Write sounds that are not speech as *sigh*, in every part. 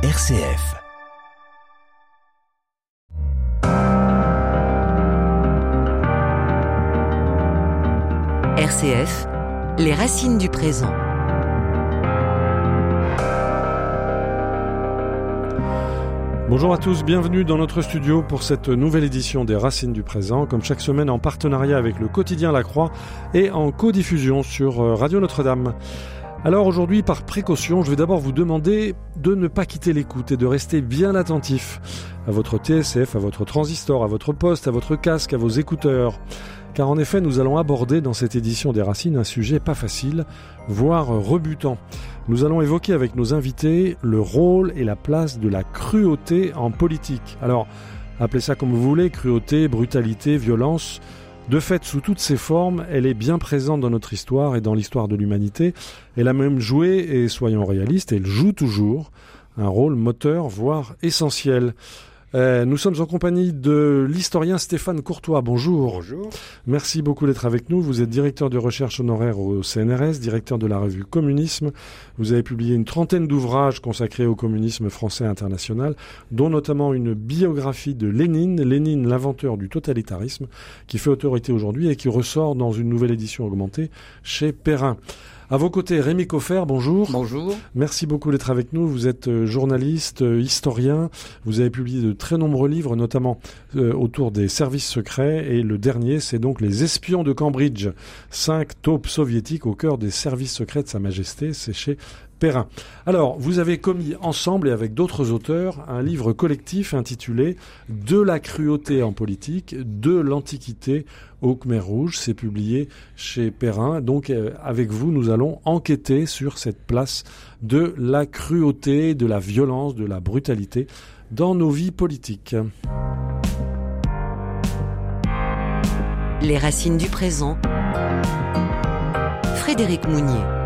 RCF. RCF, les racines du présent. Bonjour à tous, bienvenue dans notre studio pour cette nouvelle édition des Racines du présent, comme chaque semaine en partenariat avec le quotidien La Croix et en codiffusion sur euh, Radio Notre-Dame. Alors aujourd'hui, par précaution, je vais d'abord vous demander de ne pas quitter l'écoute et de rester bien attentif à votre TSF, à votre transistor, à votre poste, à votre casque, à vos écouteurs. Car en effet, nous allons aborder dans cette édition des Racines un sujet pas facile, voire rebutant. Nous allons évoquer avec nos invités le rôle et la place de la cruauté en politique. Alors, appelez ça comme vous voulez, cruauté, brutalité, violence. De fait, sous toutes ses formes, elle est bien présente dans notre histoire et dans l'histoire de l'humanité. Elle a même joué, et soyons réalistes, elle joue toujours un rôle moteur, voire essentiel. Euh, nous sommes en compagnie de l'historien Stéphane Courtois. Bonjour. Bonjour. Merci beaucoup d'être avec nous. Vous êtes directeur de recherche honoraire au CNRS, directeur de la revue Communisme. Vous avez publié une trentaine d'ouvrages consacrés au communisme français international, dont notamment une biographie de Lénine, Lénine l'inventeur du totalitarisme, qui fait autorité aujourd'hui et qui ressort dans une nouvelle édition augmentée chez Perrin. À vos côtés, Rémi Coffer, bonjour. Bonjour. Merci beaucoup d'être avec nous. Vous êtes euh, journaliste, euh, historien. Vous avez publié de très nombreux livres, notamment euh, autour des services secrets. Et le dernier, c'est donc Les espions de Cambridge. Cinq taupes soviétiques au cœur des services secrets de Sa Majesté. C'est chez Perrin. Alors, vous avez commis ensemble et avec d'autres auteurs un livre collectif intitulé De la cruauté en politique, de l'Antiquité au Khmer Rouge. C'est publié chez Perrin. Donc, euh, avec vous, nous allons enquêter sur cette place de la cruauté, de la violence, de la brutalité dans nos vies politiques. Les racines du présent. Frédéric Mounier.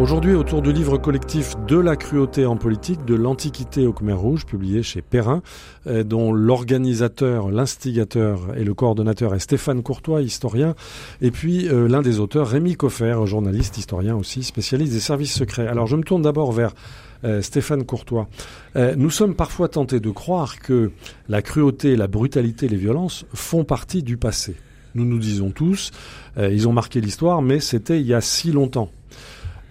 Aujourd'hui, autour du livre collectif De la cruauté en politique, de l'Antiquité au Khmer Rouge, publié chez Perrin, euh, dont l'organisateur, l'instigateur et le coordonnateur est Stéphane Courtois, historien, et puis euh, l'un des auteurs, Rémi Coffer, journaliste, historien aussi, spécialiste des services secrets. Alors je me tourne d'abord vers euh, Stéphane Courtois. Nous sommes parfois tentés de croire que la cruauté, la brutalité, les violences font partie du passé. Nous nous disons tous, ils ont marqué l'histoire, mais c'était il y a si longtemps.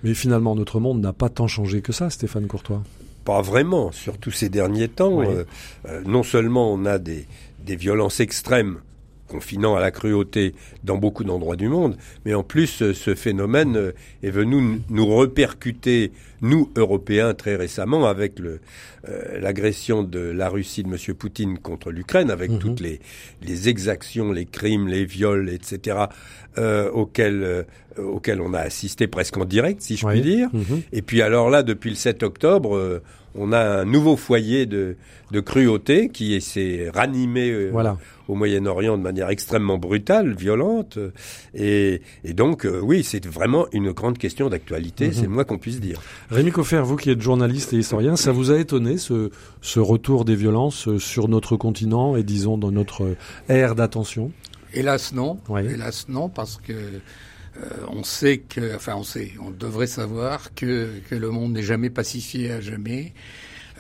Mais finalement, notre monde n'a pas tant changé que ça, Stéphane Courtois. Pas vraiment, surtout ces derniers temps. Oui. Euh, euh, non seulement on a des, des violences extrêmes confinant à la cruauté dans beaucoup d'endroits du monde, mais en plus euh, ce phénomène euh, est venu nous repercuter, nous Européens, très récemment avec euh, l'agression de la Russie de M. Poutine contre l'Ukraine, avec Mhm. toutes les, les exactions, les crimes, les viols, etc., euh, auxquels, euh, auxquels on a assisté presque en direct, si je Oui. puis dire. Mhm. Et puis alors là, depuis le 7 octobre, euh, on a un nouveau foyer de, de cruauté qui s'est ranimé euh, Voilà. au Moyen-Orient de manière extrêmement brutale, violente. Et, et donc, euh, oui, c'est vraiment une grande question d'actualité, Mhm. c'est le moins qu'on puisse dire. Rémi Coffer, vous qui êtes journaliste et historien, ça vous a étonné ce, ce retour des violences euh, sur notre continent et disons dans notre ère d'attention? Hélas non. Hélas non, parce que euh, on sait que, enfin on sait, on devrait savoir que, que le monde n'est jamais pacifié à jamais,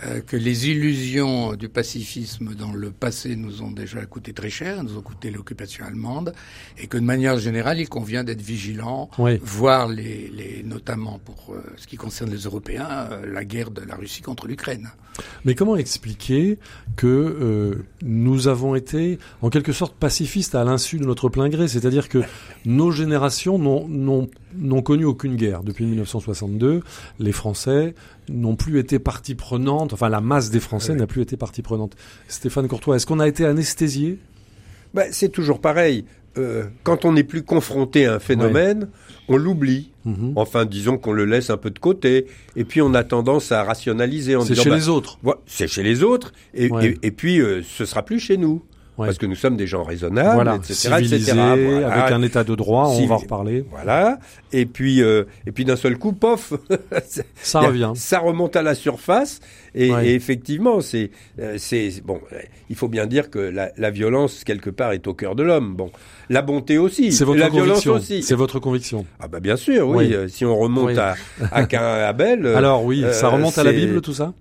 euh, que les illusions du pacifisme dans le passé nous ont déjà coûté très cher, nous ont coûté l'occupation allemande, et que de manière générale, il convient d'être vigilant, Oui. voir les, les, notamment pour euh, ce qui concerne les Européens, euh, la guerre de la Russie contre l'Ukraine. Mais comment expliquer que nous avons été en quelque sorte pacifistes à l'insu de notre plein gré? C'est-à-dire que nos générations n'ont- n'ont connu aucune guerre depuis 1962. Les Français n'ont plus été partie prenante, enfin la masse des Français n'a plus été partie prenante. Stéphane Courtois, est-ce qu'on a été anesthésié? Ben, c'est toujours pareil. Euh, quand on n'est plus confronté à un phénomène, on l'oublie. Mhm. Enfin, disons qu'on le laisse un peu de côté. Et puis, on a tendance à rationaliser en C'est disant... chez bah, les autres. C'est chez les autres, et, Ouais. et, et puis euh, ce sera plus chez nous. Ouais. parce que nous sommes des gens raisonnables, voilà, etc., etc. Voilà. avec un état de droit, on Civil- va en reparler. Voilà. Et puis, euh, et puis d'un seul coup, pof, *laughs* Ça revient. ça remonte à la surface. Et, Ouais. et effectivement, c'est, euh, c'est bon. Il faut bien dire que la, la violence quelque part est au cœur de l'homme. Bon, la bonté aussi, C'est votre la violence conviction. aussi. C'est votre conviction. Ah bah bien sûr, oui. Oui. euh, Si on remonte Oui. à, à Cain et Abel. *laughs* Alors oui, ça remonte à la Bible, tout ça?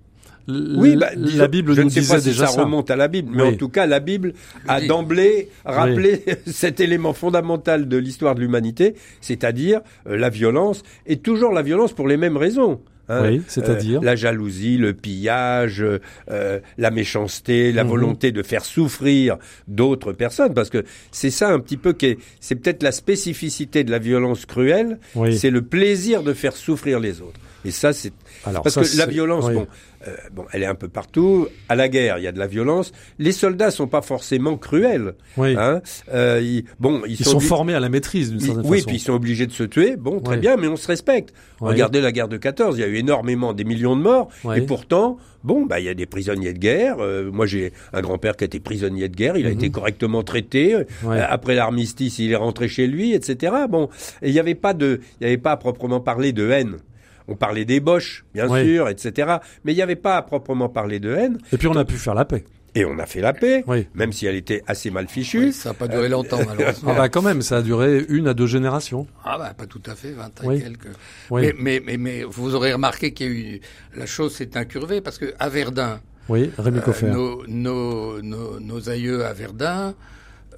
Oui, bah, disons- la Bible je nous ne sais disait pas si déjà ça, ça. remonte à la Bible, mais Oui. en tout cas, la Bible a d'emblée rappelé *laughs* cet élément fondamental de l'histoire de l'humanité, c'est-à-dire euh, la violence, et toujours la violence pour les mêmes raisons. hein. Oui, c'est-à-dire Euh, la jalousie, le pillage, euh, la méchanceté, la Mhm. volonté de faire souffrir d'autres personnes, parce que c'est ça un petit peu qui est, c'est peut-être la spécificité de la violence cruelle, Oui. c'est le plaisir de faire souffrir les autres. Et ça, c'est Alors, parce ça, que la violence, oui. bon, euh, bon, elle est un peu partout. À la guerre, il y a de la violence. Les soldats sont pas forcément cruels. Oui. Hein Euh, ils, bon, ils, Ils sont formés à la maîtrise d'une ils- certaine oui, façon. puis ils sont obligés de se tuer. Bon, très bien, mais on se respecte. Regardez la guerre de 14, il y a eu énormément, des millions de morts, et pourtant, bon, bah, il y a des prisonniers de guerre. Euh, moi, j'ai un grand-père qui a été prisonnier de guerre. Il a Mhm. été correctement traité. Ouais. Euh, après l'armistice, il est rentré chez lui, etc. Bon, et il n'y avait pas de, il y avait pas à proprement parler de haine. On parlait d'ébauche, bien sûr, etc. Mais il n'y avait pas à proprement parler de haine. Et puis on a pu faire la paix. Et on a fait la paix, Oui. même si elle était assez mal fichue. Oui, ça n'a pas duré longtemps, *laughs* malheureusement. Ah bah quand même, ça a duré une à deux générations. Ah bah pas tout à fait, 20 et Oui. quelques. Oui. Mais, mais, mais, mais vous aurez remarqué qu'il y a eu la chose s'est incurvée parce que à Verdun, Oui, Rémi euh, Coffert. nos, nos, nos, nos aïeux à Verdun,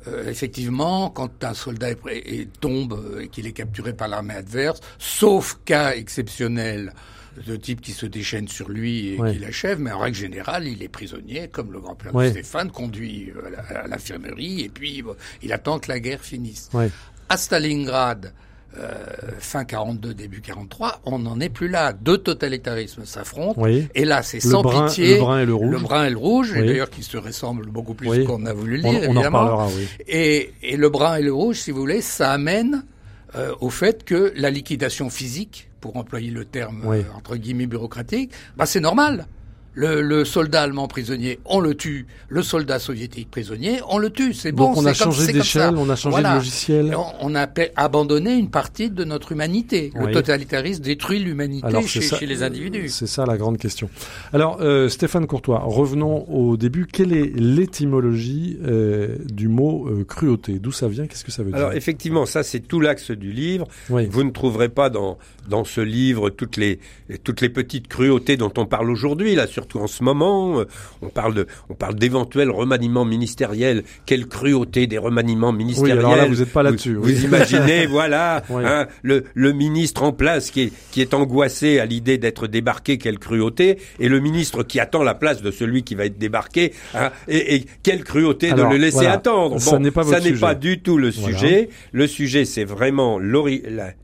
euh, effectivement, quand un soldat est, et tombe euh, et qu'il est capturé par l'armée adverse, sauf cas exceptionnel de type qui se déchaîne sur lui et Ouais. qui l'achève, mais en règle générale, il est prisonnier, comme le grand-père Ouais. de Stéphane, conduit euh, à l'infirmerie et puis bon, il attend que la guerre finisse. À Stalingrad, fin 42, début 43, on n'en est plus là. Deux totalitarismes s'affrontent. Oui. Et là, c'est sans brun, pitié. le brun et le rouge. Le brun et le rouge, et d'ailleurs qui se ressemblent beaucoup plus Oui. qu'on a voulu le On, on en évidemment. reparlera, oui. Et, et le brun et le rouge, si vous voulez, ça amène euh, au fait que la liquidation physique, pour employer le terme euh, entre guillemets bureaucratique, bah c'est normal. Le, le soldat allemand prisonnier, on le tue. Le soldat soviétique prisonnier, on le tue. C'est bon. Donc on a changé d'échelle, on a changé Voilà. de logiciel. On, on a abandonné une partie de notre humanité. Oui. Le totalitarisme détruit l'humanité Alors, chez, chez les individus. C'est ça la grande question. Alors, euh, Stéphane Courtois, revenons au début. Quelle est l'étymologie euh, du mot euh, cruauté? D'où ça vient? Qu'est-ce que ça veut Alors dire? effectivement, ça c'est tout l'axe du livre. Oui. Vous ne trouverez pas dans dans ce livre toutes les toutes les petites cruautés dont on parle aujourd'hui là, surtout en ce moment. Euh, On parle de on parle d'éventuels remaniements ministériels. Quelle cruauté des remaniements ministériels alors là, vous n'êtes pas là-dessus, Vous, oui. vous imaginez, *laughs* voilà, Oui. hein, le le ministre en place qui est qui est angoissé à l'idée d'être débarqué. Quelle cruauté Et le ministre qui attend la place de celui qui va être débarqué. hein, et, et quelle cruauté Alors, de le laisser voilà. attendre. Ça n'est pas ça n'est sujet. pas du tout le Voilà. sujet. Le sujet, c'est vraiment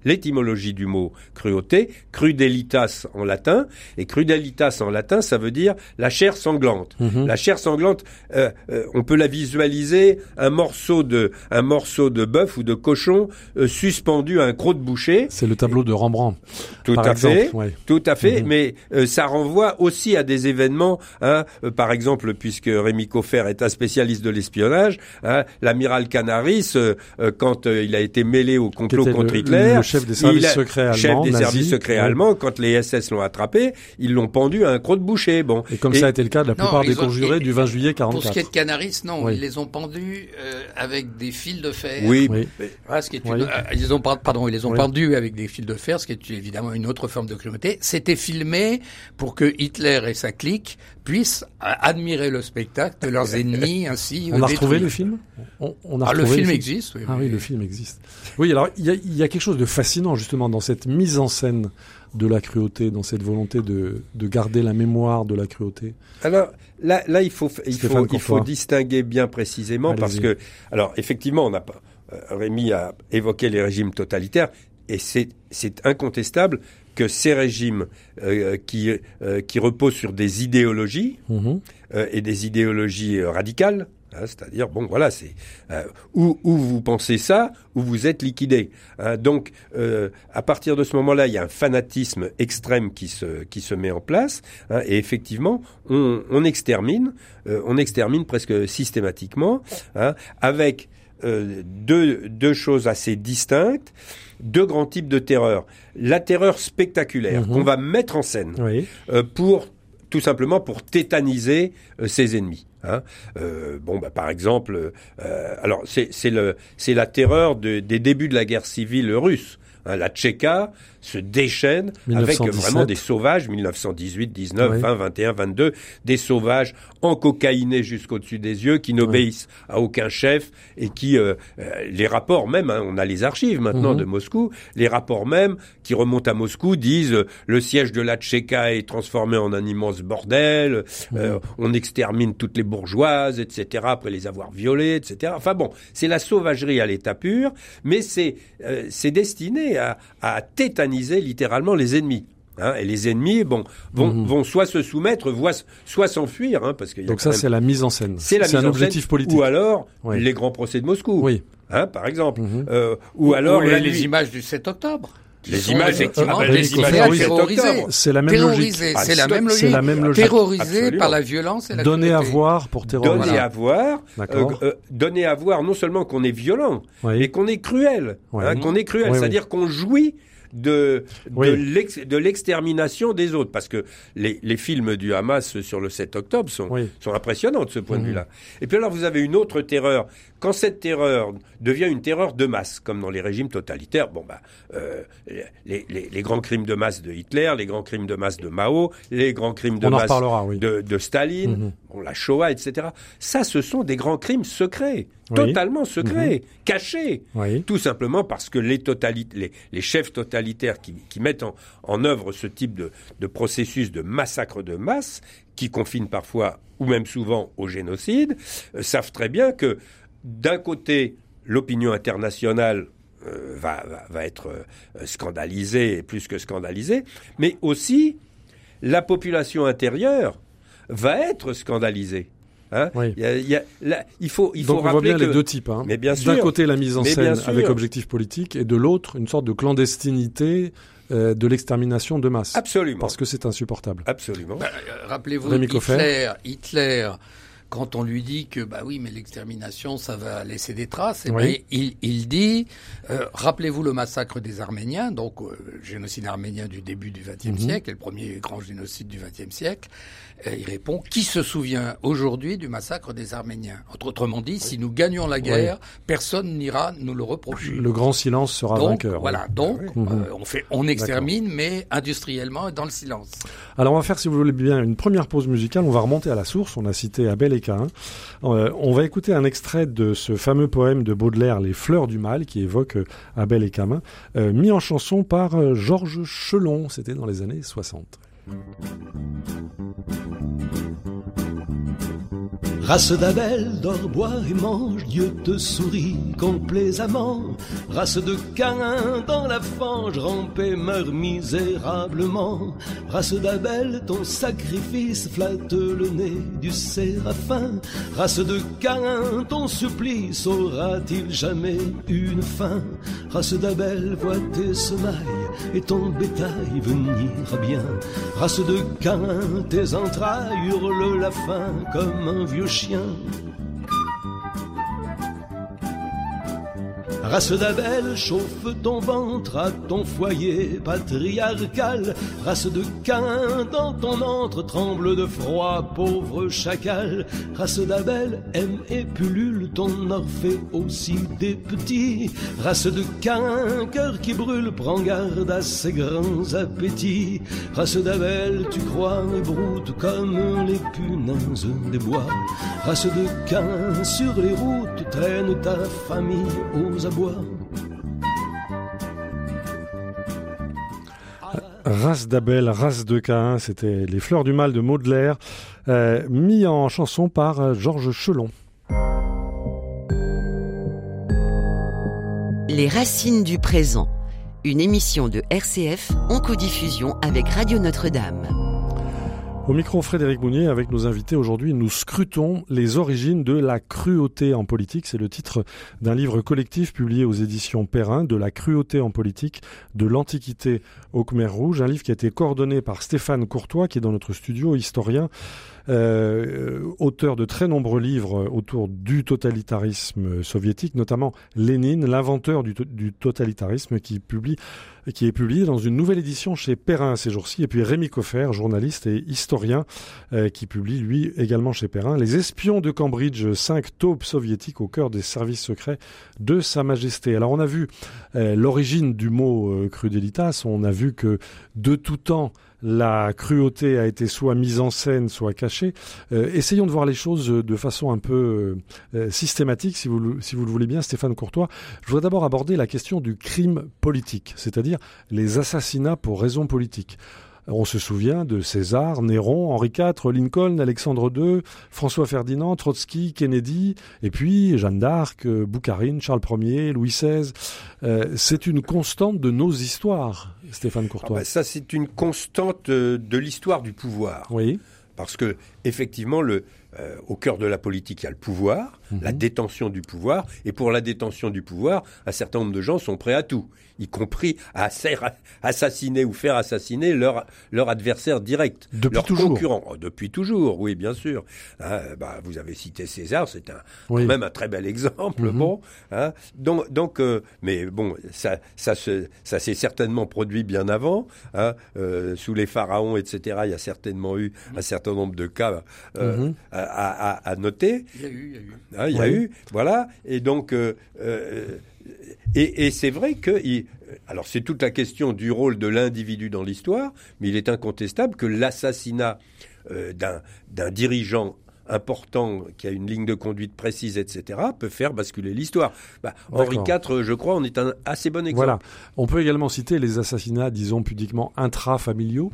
l'étymologie du mot cruauté, crudelitas en latin, et crudelitas en latin, ça veut dire la chair sanglante. Mhm. La chair sanglante, euh, euh, on peut la visualiser un morceau de un morceau de bœuf ou de cochon euh, suspendu à un croc de boucher. C'est le tableau de Rembrandt. Tout par à exemple, fait. ouais. Tout à fait, Mhm. mais ça renvoie aussi à des événements. Hein, par exemple, puisque Rémi Coffert est un spécialiste de l'espionnage, hein, l'amiral Canaris, quand il a été mêlé au complot contre le, Hitler, le chef des services a- secrets allemands. chef des nazis. services secrets Ouais. allemands, quand les SS l'ont attrapé, ils l'ont pendu à un croc de boucher. Bon, Et comme Et- ça a été le cas de la Non, plupart des ont- conjurés et- du 20 juillet Pour ce qui 44. est de Canaris, non, Oui. ils les ont pendus euh, avec des fils de fer. oui, Oui. Voilà, ce qui est une- Oui. euh, ils ont par- pardon, ils les ont Oui. pendus avec des fils de fer, ce qui est évidemment une autre forme de cruauté. C'était filmé pour que Hitler et sa clique puissent euh, admirer le spectacle de leurs ennemis *laughs* ainsi. On euh, a retrouvé le film? On, on a Ah, le film existe. Oui, Ah oui, le film existe. Oui, alors il y a, il y a quelque chose de fascinant justement dans cette mise en scène de la cruauté, dans cette volonté de, de garder la mémoire de la cruauté. Alors là, là, il faut, il Stéphane faut, il faut Courtois. distinguer bien précisément parce que, alors effectivement, on n'a pas. euh, Rémi a évoqué les régimes totalitaires et c'est, incontestable que ces régimes euh, qui, euh, qui reposent sur des idéologies Mhm. euh, et des idéologies radicales. Hein, C'est-à-dire, bon, voilà, c'est euh, ou, ou vous pensez ça, ou vous êtes liquidé. Hein. donc, euh, à partir de ce moment-là, il y a un fanatisme extrême qui se qui se met en place, hein, et effectivement, on, on extermine, euh, on extermine presque systématiquement, avec deux, deux choses assez distinctes, deux grands types de terreur. La terreur spectaculaire Mhm. qu'on va mettre en scène Oui. euh, pour tout simplement pour tétaniser euh, ses ennemis. Hein. Euh, bon, bah, par exemple, euh, alors c'est la terreur de- des débuts de la guerre civile russe. Hein, la Tchéka se déchaîne avec 1917. vraiment des sauvages, 1918, 19, Oui. 20, 21, 22, des sauvages encocaïnés jusqu'au-dessus des yeux, qui n'obéissent à aucun chef et qui, euh, euh, les rapports même, hein, on a les archives maintenant Mhm. de Moscou, les rapports même qui remontent à Moscou disent euh, le siège de la Tchéka est transformé en un immense bordel, euh, on extermine toutes les bourgeoises, etc., après les avoir violées, etc. Enfin bon, c'est la sauvagerie à l'état pur, mais c'est euh, c'est destiné à, à tétaniser littéralement les ennemis. Hein, et les ennemis, bon, vont, Mhm. vont soit se soumettre, soit s'enfuir, hein, parce a Donc ça, même- c'est la mise en scène. c'est la mise un en objectif scène, politique. Ou alors Oui. les grands procès de Moscou, Oui. hein, par exemple. Mhm. Euh, ou alors Ou les, les images du 7 octobre. Les images, effectivement des les images images du 7 terrorisées. octobre. C'est la même logique. Ah, c'est la même logique. la même logique. Terrorisées Absolument. par la violence et la Donner à voir pour terroriser. Donner à voir, euh, euh, donner à voir non seulement qu'on est violent, Oui. mais qu'on est cruel, hein, qu'on est cruel, Oui, c'est-à-dire qu'on jouit de de Oui. l'ex- de l'extermination des autres, parce que les, les films du Hamas sur le 7 octobre sont Oui. sont impressionnants de ce point Mhm. de vue-là. Et puis alors vous avez une autre terreur. Quand cette terreur devient une terreur de masse, comme dans les régimes totalitaires, bon bah euh, les, les, les grands crimes de masse de Hitler, les grands crimes de masse de Mao, les grands crimes de On masse oui. de, de Staline, Mhm. bon, la Shoah, etc. Ça, ce sont des grands crimes secrets, Mhm. totalement secrets, cachés. Oui. Tout simplement parce que les, totali- les, les chefs totalitaires qui, qui mettent en, en œuvre ce type de, de processus de massacre de masse, qui confinent parfois ou même souvent au génocide, euh, savent très bien que d'un côté, l'opinion internationale euh, va, va, va être euh, scandalisée, plus que scandalisée, mais aussi la population intérieure va être scandalisée. Hein Oui. Il y a- il y a- là, il faut, il faut Donc on voit bien que les deux types. Hein. Mais bien D'un côté la mise en scène avec objectif politique et de l'autre une sorte de clandestinité euh, de l'extermination de masse. absolument, Parce que c'est insupportable. absolument. Bah, euh, Rappelez-vous, Rémi Coffert. Hitler, Hitler, quand on lui dit que bah oui, mais l'extermination, ça va laisser des traces, et Oui. ben, il, il dit, euh, rappelez-vous le massacre des Arméniens, donc euh, le génocide arménien du début du XXe Mhm. siècle, et le premier grand génocide du XXe siècle. Euh, il répond, qui se souvient aujourd'hui du massacre des Arméniens? Autre- Autrement dit, si nous gagnons la guerre, personne n'ira nous le reprocher. Le grand silence sera donc, vainqueur. voilà, donc Mhm. euh, on fait, on extermine, mais industriellement et dans le silence. Alors on va faire, si vous voulez bien, une première pause musicale. On va remonter à la source. On a cité Abel et Caïn. Euh, on va écouter un extrait de ce fameux poème de Baudelaire, Les Fleurs du Mal, qui évoque Abel et euh, mis en chanson par Georges Chelon. C'était dans les années 60. Race d'Abel, dors, bois et mange, Dieu te sourit complaisamment. Race de Cain dans la fange, rampe et meurt misérablement. Race d'Abel, ton sacrifice flatte le nez du séraphin. Race de Cain, ton supplice aura-t-il jamais une fin? Race d'Abel, vois tes semailles et ton bétail venir bien. Race de Cain, tes entrailles hurlent la faim comme un vieux chien. Race d'Abel, chauffe ton ventre à ton foyer patriarcal. Race de Cain, dans ton antre tremble de froid, pauvre chacal. Race d'Abel, aime et pullule ton orphée aussi des petits. Race de Cain, cœur qui brûle, prends garde à ses grands appétits. Race d'Abel, tu crois et broutes comme les punaises des bois. Race de Cain, sur les routes, traîne ta famille aux abois. Race d'Abel, race de Caïn, c'était Les Fleurs du Mal de Baudelaire, euh, mis en chanson par euh, Georges Chelon. Les racines du présent. Une émission de RCF en codiffusion avec Radio Notre-Dame. Au micro Frédéric Mounier, avec nos invités aujourd'hui, nous scrutons les origines de la cruauté en politique. C'est le titre d'un livre collectif publié aux éditions Perrin, de la cruauté en politique, de l'Antiquité au Khmer Rouge. Un livre qui a été coordonné par Stéphane Courtois, qui est dans notre studio, historien, auteur de très nombreux livres autour du totalitarisme soviétique, notamment Lénine, l'inventeur du, totalitarisme, qui publie, qui est publié dans une nouvelle édition chez Perrin ces jours-ci, et puis Rémi Coffer, journaliste et historien, euh, qui publie lui également chez Perrin Les espions de Cambridge, cinq taupes soviétiques au cœur des services secrets de Sa Majesté. Alors on a vu euh, l'origine du mot euh, crudelitas, on a vu que de tout temps la cruauté a été soit mise en scène, soit cachée. Euh, essayons de voir les choses de façon un peu euh, systématique, si vous, si vous le voulez bien, Stéphane Courtois. Je voudrais d'abord aborder la question du crime politique, c'est-à-dire les assassinats pour raisons politiques. On se souvient de César, Néron, Henri IV, Lincoln, Alexandre II, François Ferdinand, Trotsky, Kennedy, et puis Jeanne d'Arc, euh, Boukharine, Charles Ier, Louis XVI. Euh, c'est une constante de nos histoires, Stéphane Courtois. Ah bah ça, c'est une constante euh, de l'histoire du pouvoir. Oui. Parce que, effectivement, le, euh, au cœur de la politique, il y a le pouvoir, mmh. la détention du pouvoir. Et pour la détention du pouvoir, un certain nombre de gens sont prêts à tout, y compris à assassiner ou faire assassiner leur, leur adversaire direct, depuis leur toujours. concurrent. Oh, depuis toujours, oui, bien sûr. Hein, bah, vous avez cité César, c'est un, oui. quand même un très bel exemple. Mmh. Bon, hein, donc, donc euh, mais bon, ça, ça, se, ça s'est certainement produit bien avant. Hein, euh, sous les pharaons, etc., il y a certainement eu un certain nombre de cas. Euh, mmh à, à, à, noter. Il y a eu, il y a eu. Hein, il y a eu, voilà. Et donc, euh, euh, et, et c'est vrai que, il, alors c'est toute la question du rôle de l'individu dans l'histoire, mais il est incontestable que l'assassinat euh, d'un dirigeant important, qui a une ligne de conduite précise, etc., peut faire basculer l'histoire. Bah, Henri IV, je crois, en est un assez bon exemple. Voilà. On peut également citer les assassinats, disons pudiquement, intrafamiliaux.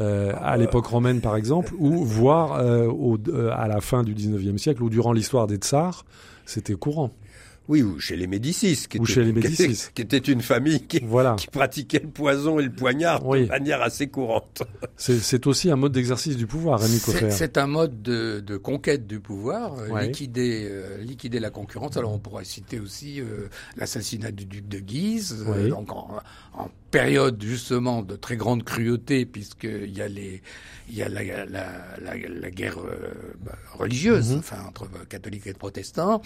Euh, à l'époque romaine par exemple, ou voire euh, au, euh, à la fin du 19e siècle ou durant l'histoire des tsars, c'était courant. Oui, ou chez les Médicis, qui, ou était, chez les Médicis. *laughs* Qui, était, qui était une famille qui, voilà. qui, pratiquait le poison et le poignard oui. de manière assez courante. *laughs* C'est aussi un mode d'exercice du pouvoir, Rémi Coffer. C'est un mode de, de, conquête du pouvoir, ouais. liquider, euh, liquider la concurrence. Alors on pourrait citer aussi euh, l'assassinat du duc de Guise, euh, donc en, en, période justement de très grande cruauté, puisqu'il y a les il y a la, la, la, la guerre bah, religieuse, Mhm. mm -hmm. enfin entre catholiques et protestants.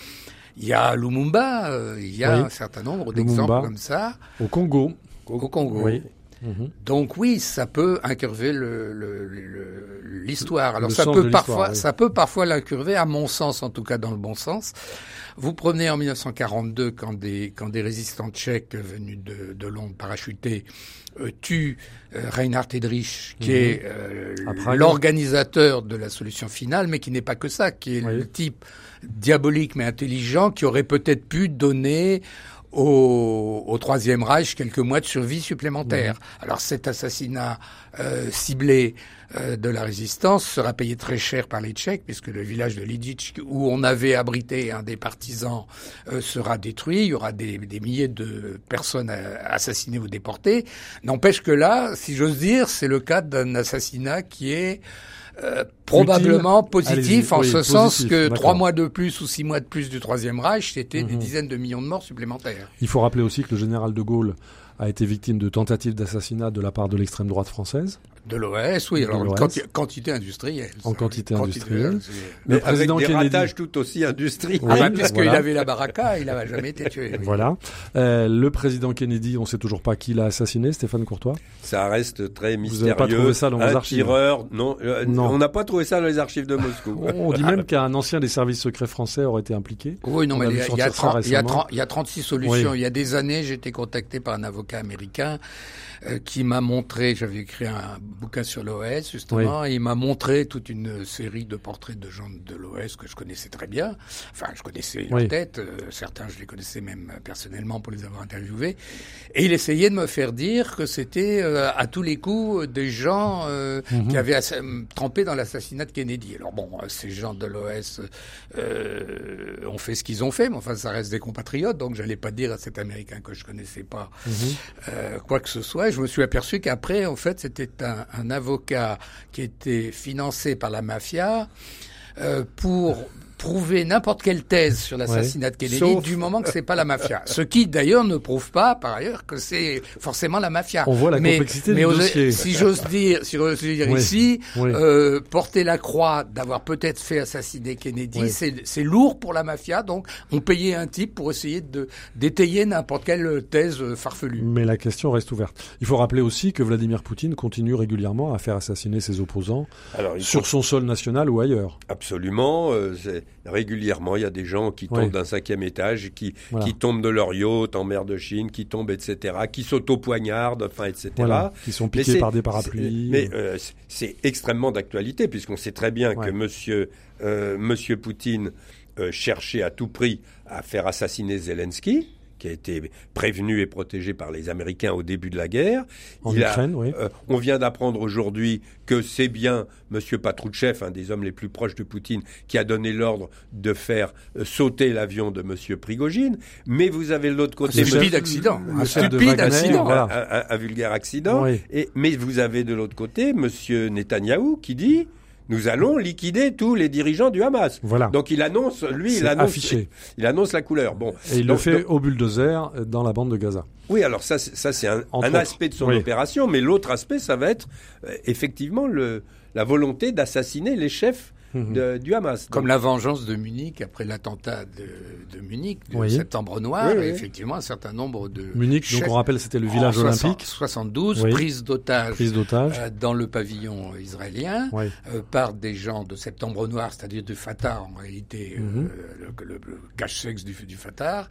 Il y a Lumumba, euh, il y a oui. un certain nombre d'exemples comme ça. Au Congo. Au Congo. Oui. Mmh. Donc oui, ça peut incurver l'histoire. Alors ça peut parfois, oui. ça peut parfois l'incurver, à mon sens, en tout cas dans le bon sens. Vous prenez en 1942 quand des quand des résistants tchèques venus de, de Londres parachutés euh, tuent euh, Reinhard Heydrich, qui mmh. est euh, l'organisateur de la solution finale, mais qui n'est pas que ça, qui est oui. le type diabolique mais intelligent qui aurait peut-être pu donner au, au, Troisième Reich quelques mois de survie supplémentaires. Mmh. Alors cet assassinat euh, ciblé euh, de la résistance sera payé très cher par les Tchèques puisque le village de Lidic où on avait abrité un des partisans euh, sera détruit. Il y aura des, des milliers de personnes assassinées ou déportées. N'empêche que là, si j'ose dire, c'est le cas d'un assassinat qui est euh, probablement positif en oui, ce positif, sens que trois mois de plus ou six mois de plus du Troisième Reich, c'était mmh. des dizaines de millions de morts supplémentaires. Il faut rappeler aussi que le général de Gaulle a été victime de tentatives d'assassinat de la part de l'extrême droite française. De l'OS, oui, alors quanti quantité industrielle. En quantité industrielle. Mais le président avec des Kennedy... ratages tout aussi industriels. Oui, ah bah, puisqu'il voilà. avait la baraka, il n'avait jamais été tué. Oui. Voilà. Euh, le président Kennedy, on ne sait toujours pas qui l'a assassiné, Stéphane Courtois Ça reste très mystérieux. Vous n'avez pas trouvé ça dans vos un archives tireur, non, euh, non. on n'a pas trouvé ça dans les archives de Moscou. *laughs* on dit même qu'un ancien des services secrets français aurait été impliqué. Oui, non, mais il y, a, il, y a 30, il, y a 30, il y a 36 solutions. Oui. Il y a des années, j'ai été contacté par un avocat américain euh, qui m'a montré, j'avais écrit un bouquin sur l'OS justement, oui. et il m'a montré toute une série de portraits de gens de l'OS que je connaissais très bien. Enfin, je connaissais oui. tête, euh, certains je les connaissais même personnellement pour les avoir interviewés. Et il essayait de me faire dire que c'était euh, à tous les coups des gens -hmm. qui avaient trempé dans l'assassinat de Kennedy. Alors bon, ces gens de l'OS ont fait ce qu'ils ont fait, mais enfin ça reste des compatriotes, donc j'allais pas dire à cet Américain que je connaissais pas -hmm. quoi que ce soit je me suis aperçu qu'après, en fait, c'était un, avocat qui était financé par la mafia euh, pour prouver n'importe quelle thèse sur l'assassinat de Kennedy Sauf- du moment que c'est pas la mafia. *laughs* Ce qui d'ailleurs ne prouve pas par ailleurs que c'est forcément la mafia. On voit la mais, complexité mais du dossier. Si j'ose dire, si j'ose dire ici, euh, porter la croix d'avoir peut-être fait assassiner Kennedy, c'est c'est lourd pour la mafia. Donc on payait un type pour essayer de d'étayer n'importe quelle thèse farfelue. Mais la question reste ouverte. Il faut rappeler aussi que Vladimir Poutine continue régulièrement à faire assassiner ses opposants Alors, sur son sol national ou ailleurs. Absolument. euh, c'est- régulièrement, il y a des gens qui tombent Ouais. d'un cinquième étage, qui, Voilà. qui tombent de leur yacht en mer de Chine, qui tombent, etc., qui s'auto-poignardent, enfin, etc. Voilà, qui sont piqués par des parapluies. Mais euh, c'est- c'est extrêmement d'actualité, puisqu'on sait très bien Ouais. que Monsieur, euh, Monsieur Poutine euh, cherchait à tout prix à faire assassiner Zelensky, qui a été prévenu et protégé par les Américains au début de la guerre. en Il a- Ukraine, oui. euh, on vient d'apprendre aujourd'hui que c'est bien Monsieur Patrouchev, un des hommes les plus proches de Poutine, qui a donné l'ordre de faire euh, sauter l'avion de Monsieur Prigogine. Mais vous avez de l'autre Un côté stupide monsieur- accident. Un stupide accident. voilà. un, un- un vulgaire accident. Oui. Et, mais vous avez de l'autre côté Monsieur Netanyahou qui dit nous allons liquider tous les dirigeants du Hamas. Voilà. Donc il annonce, lui, il annonce, affiché. il annonce la couleur. Bon, Et il Donc- le fait donc- au bulldozer euh, dans la bande de Gaza. oui, alors ça, c'est- ça c'est un, aspect de son Oui. opération, mais l'autre aspect, ça va être euh, effectivement le, la volonté d'assassiner les chefs. De- du Hamas. Comme Donc, la vengeance de Munich après l'attentat de, de Munich, de Oui. septembre noir, Oui, oui. et effectivement un certain nombre de Munich, donc chefs on rappelle, c'était le village en 60 olympique, 72, Oui. prise d'otages prise d'otage. euh, dans le pavillon israélien Oui. euh, par des gens de septembre noir, c'est-à-dire du Fatah en réalité, euh, Mhm. le, le- le cache-sexe du, du Fatah.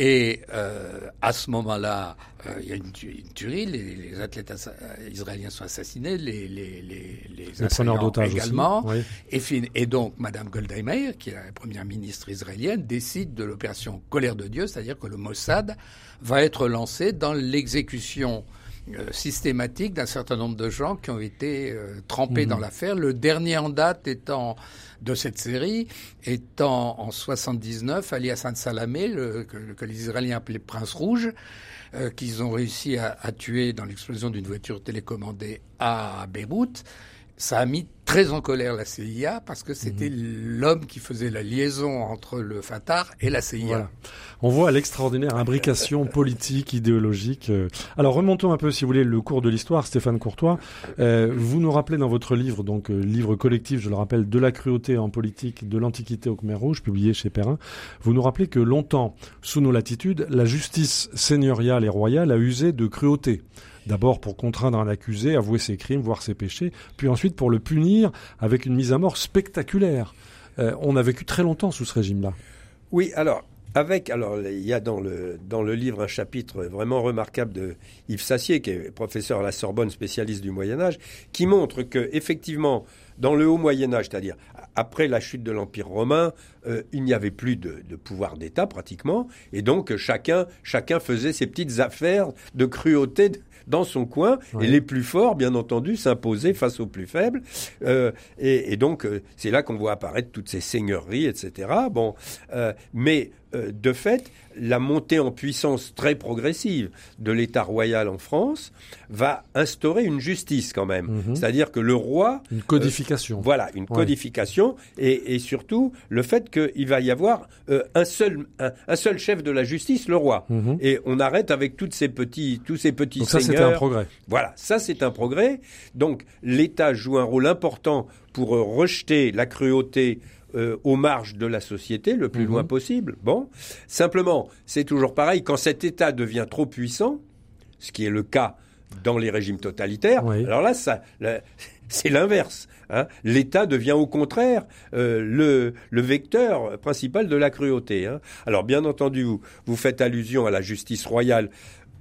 Et euh, à ce moment-là, euh, il y a une, tu- une tuerie, les, les athlètes euh, israéliens sont assassinés, les, les, les, les, preneurs d'otages aussi. également. Oui. Et, fin- et donc, Madame Golda Meir, qui est la première ministre israélienne, décide de l'opération Colère de Dieu, c'est-à-dire que le Mossad va être lancé dans l'exécution euh, systématique d'un certain nombre de gens qui ont été trempés Mhm. dans l'affaire. Le dernier en date étant de cette série étant en 79 Ali Hassan Salamé, le, que, que les Israéliens appelaient Prince Rouge, euh, qu'ils ont réussi à, à tuer dans l'explosion d'une voiture télécommandée à Beyrouth. Ça a mis très en colère la CIA parce que c'était l'homme qui faisait la liaison entre le Fatah et la CIA. Voilà. On voit l'extraordinaire imbrication *laughs* politique, idéologique. euh. Alors remontons un peu, si vous voulez, le cours de l'histoire, Stéphane Courtois. Euh, vous nous rappelez dans votre livre, donc euh, livre collectif, je le rappelle, de la cruauté en politique, de l'Antiquité au Khmer Rouge, publié chez Perrin. Vous nous rappelez que longtemps, sous nos latitudes, la justice seigneuriale et royale a usé de cruauté. D'abord pour contraindre un accusé à avouer ses crimes, voire ses péchés, puis ensuite pour le punir avec une mise à mort spectaculaire. Euh, on a vécu très longtemps sous ce régime-là. Oui, alors, avec, alors, il y a dans le, dans le livre un chapitre vraiment remarquable de Yves Sassier, qui est professeur à la Sorbonne, spécialiste du Moyen-Âge, qui montre que, effectivement, dans le haut Moyen-Âge, c'est-à-dire après la chute de l'Empire romain, euh, il n'y avait plus de, pouvoir d'État pratiquement, et donc chacun, chacun faisait ses petites affaires de cruauté dans son coin, et les plus forts, bien entendu, s'imposaient face aux plus faibles. Euh, et, et donc, euh, c'est là qu'on voit apparaître toutes ces seigneuries, etc. Bon, euh, mais euh, de fait, la montée en puissance très progressive de l'État royal en France va instaurer une justice quand même. Mhm. C'est-à-dire que le roi Une codification. voilà, une codification et, et surtout le fait qu'il va y avoir euh, un, seul, un, un seul chef de la justice, le roi. Mhm. Et on arrête avec toutes ces petits, tous ces petits Donc ça, c'était un progrès. Voilà, ça c'est un progrès. Donc l'État joue un rôle important pour euh, rejeter la cruauté euh, aux marges de la société le plus Mhm. loin possible. Bon, simplement, c'est toujours pareil, quand cet État devient trop puissant, ce qui est le cas dans les régimes totalitaires, Oui. alors là, ça, là, *laughs* c'est l'inverse. hein. L'État devient au contraire euh, le, le vecteur principal de la cruauté. hein. Alors bien entendu, vous, vous faites allusion à la justice royale.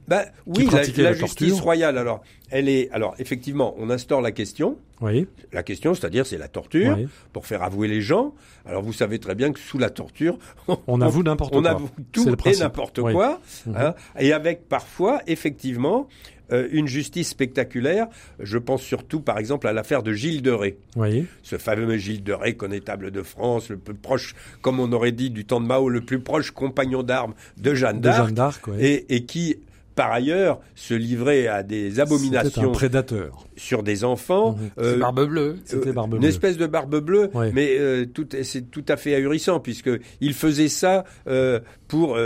Ben, oui, la, pratiquait la la justice royale. Alors, elle est. Alors, effectivement, on instaure la question. Oui. La question, c'est-à-dire, c'est la torture oui. pour faire avouer les gens. Alors, vous savez très bien que sous la torture, *laughs* On avoue n'importe on quoi. avoue C'est tout et n'importe Oui. quoi, Mhm. hein, et avec parfois, effectivement, euh, une justice spectaculaire. Je pense surtout, par exemple, à l'affaire de Gilles de Ré. Oui. Ce fameux Gilles de Ré, connétable de France, le plus proche, comme on aurait dit du temps de Mao, le plus proche compagnon d'armes de Jeanne De d'Arc, Jeanne d'Arc, oui. et, et qui par ailleurs, se livrer à des abominations. un prédateur. Sur des enfants. Mmh. c'est barbe bleue. C'était barbe bleue. Une espèce de barbe bleue, mais tout, c'est tout à fait ahurissant puisque il faisait ça pour.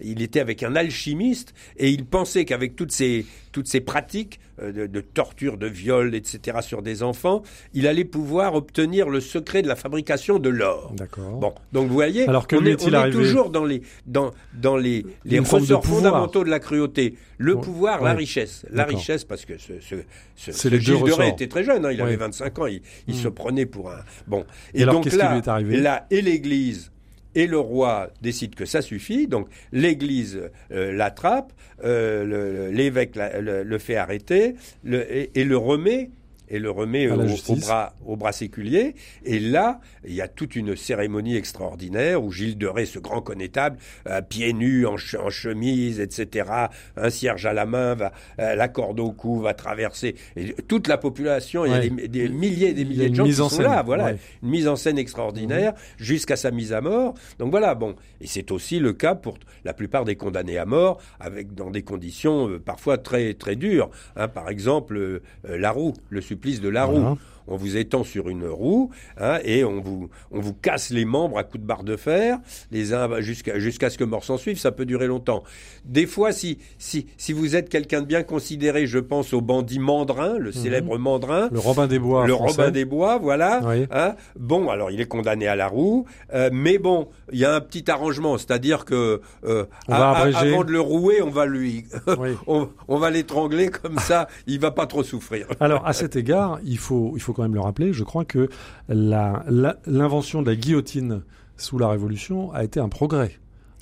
il était avec un alchimiste et il pensait qu'avec toutes ces toutes ces pratiques de, de, torture, de viol, etc. sur des enfants, il allait pouvoir obtenir le secret de la fabrication de l'or. D'accord. Bon, donc vous voyez, Alors que on, est, il on est toujours dans les dans dans les les ressorts fondamentaux de la cruauté, le pouvoir, la richesse, la richesse parce que ce ce, ce, ce les Gilles deux de Rais était très jeune, hein, il avait 25 ans, il, il Mm. se prenait pour un bon. Et, alors, donc là, qui lui est arrivé? là et l'Église et le roi décide que ça suffit, donc l'Église euh, l'attrape, euh, l'évêque le, fait arrêter et le remet et le remet la au, au bras au bras séculier. Et là, il y a toute une cérémonie extraordinaire où Gilles de Rais, ce grand connétable, euh, pieds nus, en, che- en chemise, etc., un cierge à la main, va, euh, la corde au cou, va traverser. Et toute la population, il y a Ouais. des, des milliers et des milliers de gens qui sont scène. là. Voilà, Ouais. Mhm. une mise en scène extraordinaire jusqu'à sa mise à mort. Donc voilà, bon, et c'est aussi le cas pour la plupart des condamnés à mort, avec dans des conditions euh, parfois très très dures. Hein, par exemple, euh, euh, la roue, le de la Voilà. On vous étend sur une roue hein, et on vous on vous casse les membres à coups de barre de fer, les uns jusqu'à jusqu'à ce que mort s'en suive. Ça peut durer longtemps. Des fois, si si si vous êtes quelqu'un de bien considéré, je pense au bandit Mandrin, le célèbre Mandrin, Le Robin des Bois. le français. Robin des Bois, voilà. Oui. Hein bon, alors il est condamné à la roue, euh, mais bon, il y a un petit arrangement, c'est-à-dire que euh, a- a- avant de le rouer, on va lui, *laughs* Oui. on, on va l'étrangler comme ça, il va pas trop souffrir. Alors, à cet égard, il faut, il faut quand même le rappeler, je crois que l'invention de la guillotine sous la Révolution a été un progrès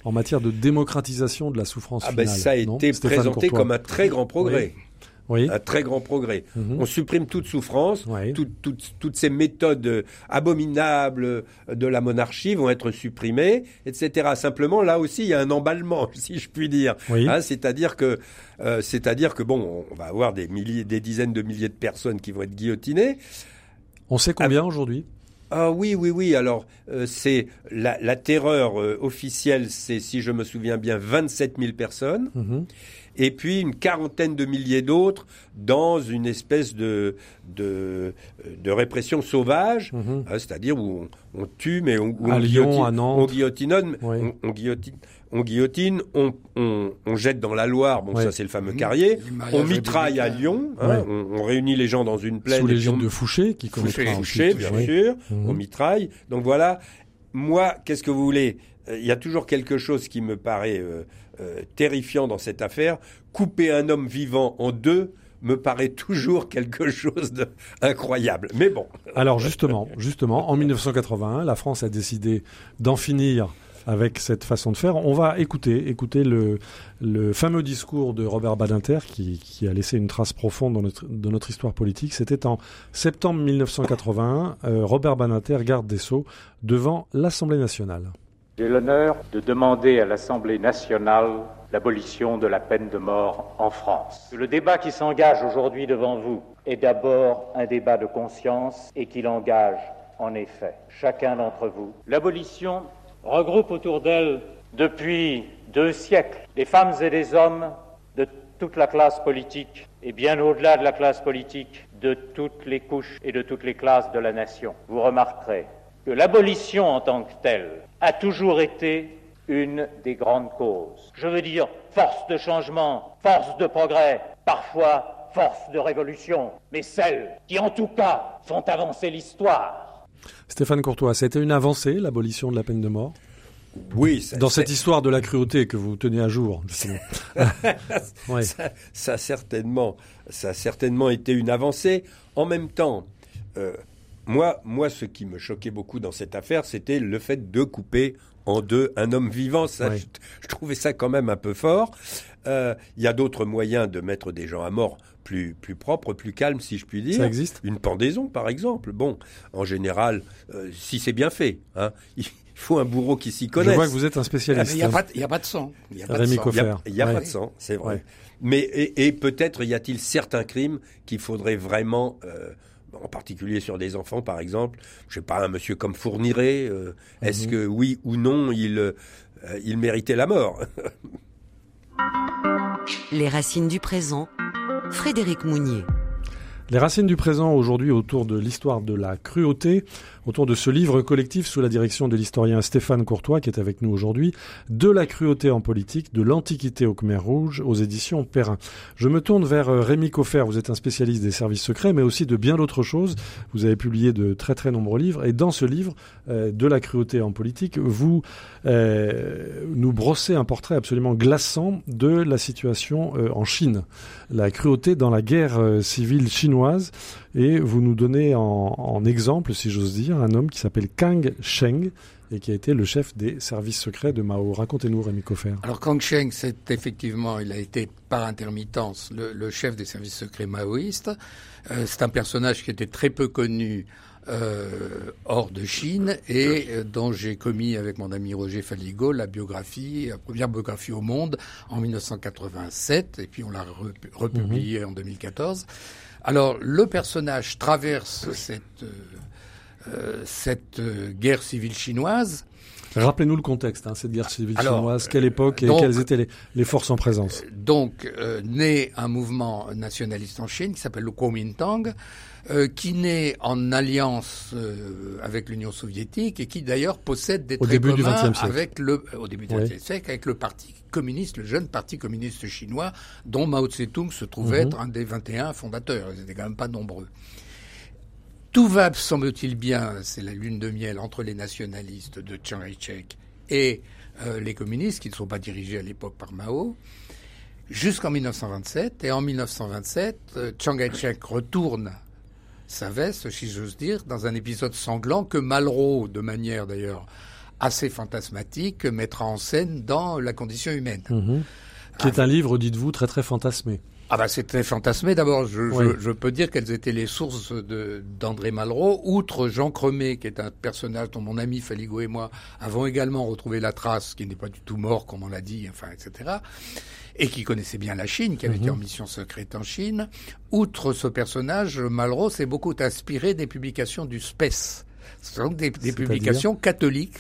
en matière de démocratisation de la souffrance Ah ben finale. ça a été présenté Courtois. comme un très grand progrès, Oui. Un très grand progrès. Mhm. On supprime toute souffrance, Oui. toutes- ces méthodes abominables de la monarchie vont être supprimées, etc. Simplement, là aussi, il y a un emballement, *laughs* si je puis dire. Oui. Hein, c'est-à-dire que, euh, c'est-à-dire que bon, on va avoir des milliers, des dizaines de milliers de personnes qui vont être guillotinées. On sait combien aujourd'hui? Ah oui, oui, oui. Alors, euh, c'est la, la terreur euh, officielle, c'est, si je me souviens bien, 27 000 personnes, Mhm. et puis une quarantaine de milliers d'autres dans une espèce de de, de répression sauvage, Mhm. hein, c'est-à-dire où on, on tue, mais on, où À on Lyon, guillotine, à Nantes. on guillotine, Oui. on, on guillotine, on guillotine, on, on, on jette dans la Loire. Bon, Ouais. ça c'est le fameux Mmh. carrier. Les On mitraille à. Lyon. hein, Ouais. on, on réunit les gens dans une plaine. Sous l'égide on- de Fouché, qui Fouché, Fouché, bien Oui. sûr. Mhm. On mitraille. Donc voilà. Moi, qu'est-ce que vous voulez? Euh, Il y a toujours quelque chose qui me paraît euh, euh, terrifiant dans cette affaire. Couper un homme vivant en deux me paraît toujours quelque *laughs* chose d'incroyable. Mais bon. Alors justement, justement, en 1981, la France a décidé d'en finir avec cette façon de faire. On va écouter, écouter le, fameux discours de Robert Badinter qui, a laissé une trace profonde dans notre, dans notre histoire politique. C'était en septembre 1981, euh, Robert Badinter, garde des Sceaux, devant l'Assemblée nationale. J'ai l'honneur de demander à l'Assemblée nationale l'abolition de la peine de mort en France. Le débat qui s'engage aujourd'hui devant vous est d'abord un débat de conscience et qu'il engage en effet chacun d'entre vous. L'abolition regroupe autour d'elle depuis deux siècles des femmes et des hommes de toute la classe politique et bien au-delà de la classe politique, de toutes les couches et de toutes les classes de la nation. Vous remarquerez que l'abolition en tant que telle a toujours été une des grandes causes. Je veux dire force de changement, force de progrès, parfois force de révolution, mais celles qui en tout cas font avancer l'histoire. Stéphane Courtois, c'était une avancée, l'abolition de la peine de mort Oui, ça, Dans cette histoire de la cruauté que vous tenez à jour, justement. *laughs* Ça, certainement, ça a certainement été une avancée. En même temps, euh, moi, moi, ce qui me choquait beaucoup dans cette affaire, c'était le fait de couper en deux un homme vivant. Ça, je trouvais ça quand même un peu fort. Euh, Il y a d'autres moyens de mettre des gens à mort plus, plus propres, plus calmes, si je puis dire. Ça existe Une pendaison, par exemple. Bon, en général, euh, si c'est bien fait, hein, *laughs* il faut un bourreau qui s'y Je connaisse. vois que vous êtes un Ah, spécialiste. Il n'y a, pas de- il y a pas de sang. Il y a pas de sang. N'y Ouais. pas de sang, c'est vrai. Ouais. Mais et, et peut-être y a-t-il certains crimes qu'il faudrait vraiment, euh, en particulier sur des enfants par exemple, je sais pas, un monsieur comme Fourniret, euh, est-ce Mhm. que oui ou non il euh, il méritait la mort? Les racines du présent, Frédéric Mounier. Les racines du présent aujourd'hui autour de l'histoire de la cruauté, autour de ce livre collectif sous la direction de l'historien Stéphane Courtois qui est avec nous aujourd'hui, de la cruauté en politique, de l'Antiquité au Khmer Rouge aux éditions Perrin. Je me tourne vers euh, Rémi Coffer, vous êtes un spécialiste des services secrets mais aussi de bien d'autres choses. Vous avez publié de très très nombreux livres et dans ce livre euh, de la cruauté en politique, vous euh, nous brossez un portrait absolument glaçant de la situation en Chine, la cruauté dans la guerre civile chinoise et vous nous donnez en, exemple, si j'ose dire, un homme qui s'appelle Kang Sheng et qui a été le chef des services secrets de Mao. Racontez-nous, Rémi Coffer. Alors Kang Sheng, c'est effectivement, il a été par intermittence le, chef des services secrets maoïstes. Euh, c'est un personnage qui était très peu connu euh, hors de Chine et euh, dont j'ai commis avec mon ami Roger Faligo la biographie, la première biographie au monde en 1987 et puis on l'a republiée mhm. en 2014. Alors le personnage traverse cette, euh, euh, cette euh, guerre civile chinoise. Rappelez-nous le contexte, hein, cette guerre civile chinoise, quelle époque et quelles étaient les, les, forces en présence? Donc, naît un mouvement nationaliste en Chine qui s'appelle le Kuomintang, euh, qui naît en alliance euh, avec l'Union soviétique et qui d'ailleurs possède des au traits début communs du avec le au début du XXe siècle avec le parti communiste, le jeune parti communiste chinois, dont Mao Tse-tung se trouvait mhm. être un des 21 fondateurs. Ils n'étaient quand même pas nombreux. Tout va, semble-t-il bien, c'est la lune de miel entre les nationalistes de Chiang Kai-shek et euh, les communistes, qui ne sont pas dirigés à l'époque par Mao, jusqu'en 1927. Et en 1927, euh, Chiang Kai-shek retourne sa veste, si j'ose dire, dans un épisode sanglant que Malraux, de manière d'ailleurs assez fantasmatique, mettra en scène dans La condition humaine. Mhm. Qui est un livre, dites-vous, très très fantasmé. Ah bah c'était fantasmé. D'abord, je, je, peux dire quelles étaient les sources d'André Malraux, outre Jean Cremé, qui est un personnage dont mon ami Faligo et moi avons également retrouvé la trace, qui n'est pas du tout mort, comme on l'a dit, enfin, etc et qui connaissait bien la Chine, qui avait été en mhm. mission secrète en Chine. Outre ce personnage, Malraux s'est beaucoup inspiré des publications du SPES, ce sont des, des publications catholiques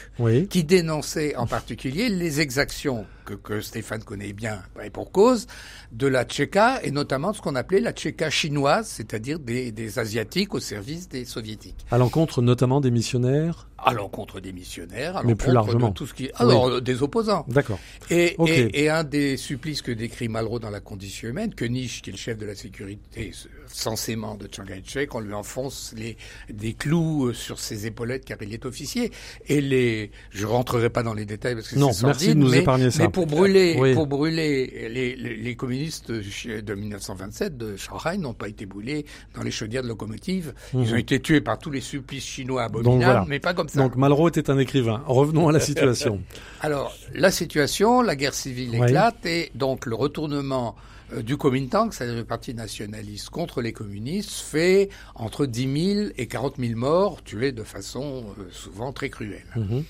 qui dénonçaient en particulier les exactions que, que, Stéphane connaît bien et pour cause de la Tchéka et notamment ce qu'on appelait la Tchéka chinoise, c'est-à-dire des, des, Asiatiques au service des Soviétiques. À l'encontre notamment des missionnaires À l'encontre des missionnaires, à Mais plus largement. de tout ce qui... Alors, des opposants. D'accord. Et, et, et, un des supplices que décrit Malraux dans La condition humaine, que Niche, qui est le chef de la sécurité censément de Chiang Kai-shek, on lui enfonce les, des clous sur ses épaulettes car il est officier. Et les... Je rentrerai pas dans les détails parce que c'est sordide, merci de nous mais, épargner ça pour brûler, pour brûler les, les, communistes de 1927 de Shanghai n'ont pas été brûlés dans les chaudières de locomotives. Ils ont mhm. été tués par tous les supplices chinois abominables, mais pas comme ça. Donc Malraux était un écrivain. Revenons à la situation. *laughs* Alors la situation, la guerre civile éclate et donc le retournement euh, du Kuomintang, c'est-à-dire le parti nationaliste contre les communistes, fait entre 10 000 et 40 000 morts tués de façon euh, souvent très cruelle. Mhm.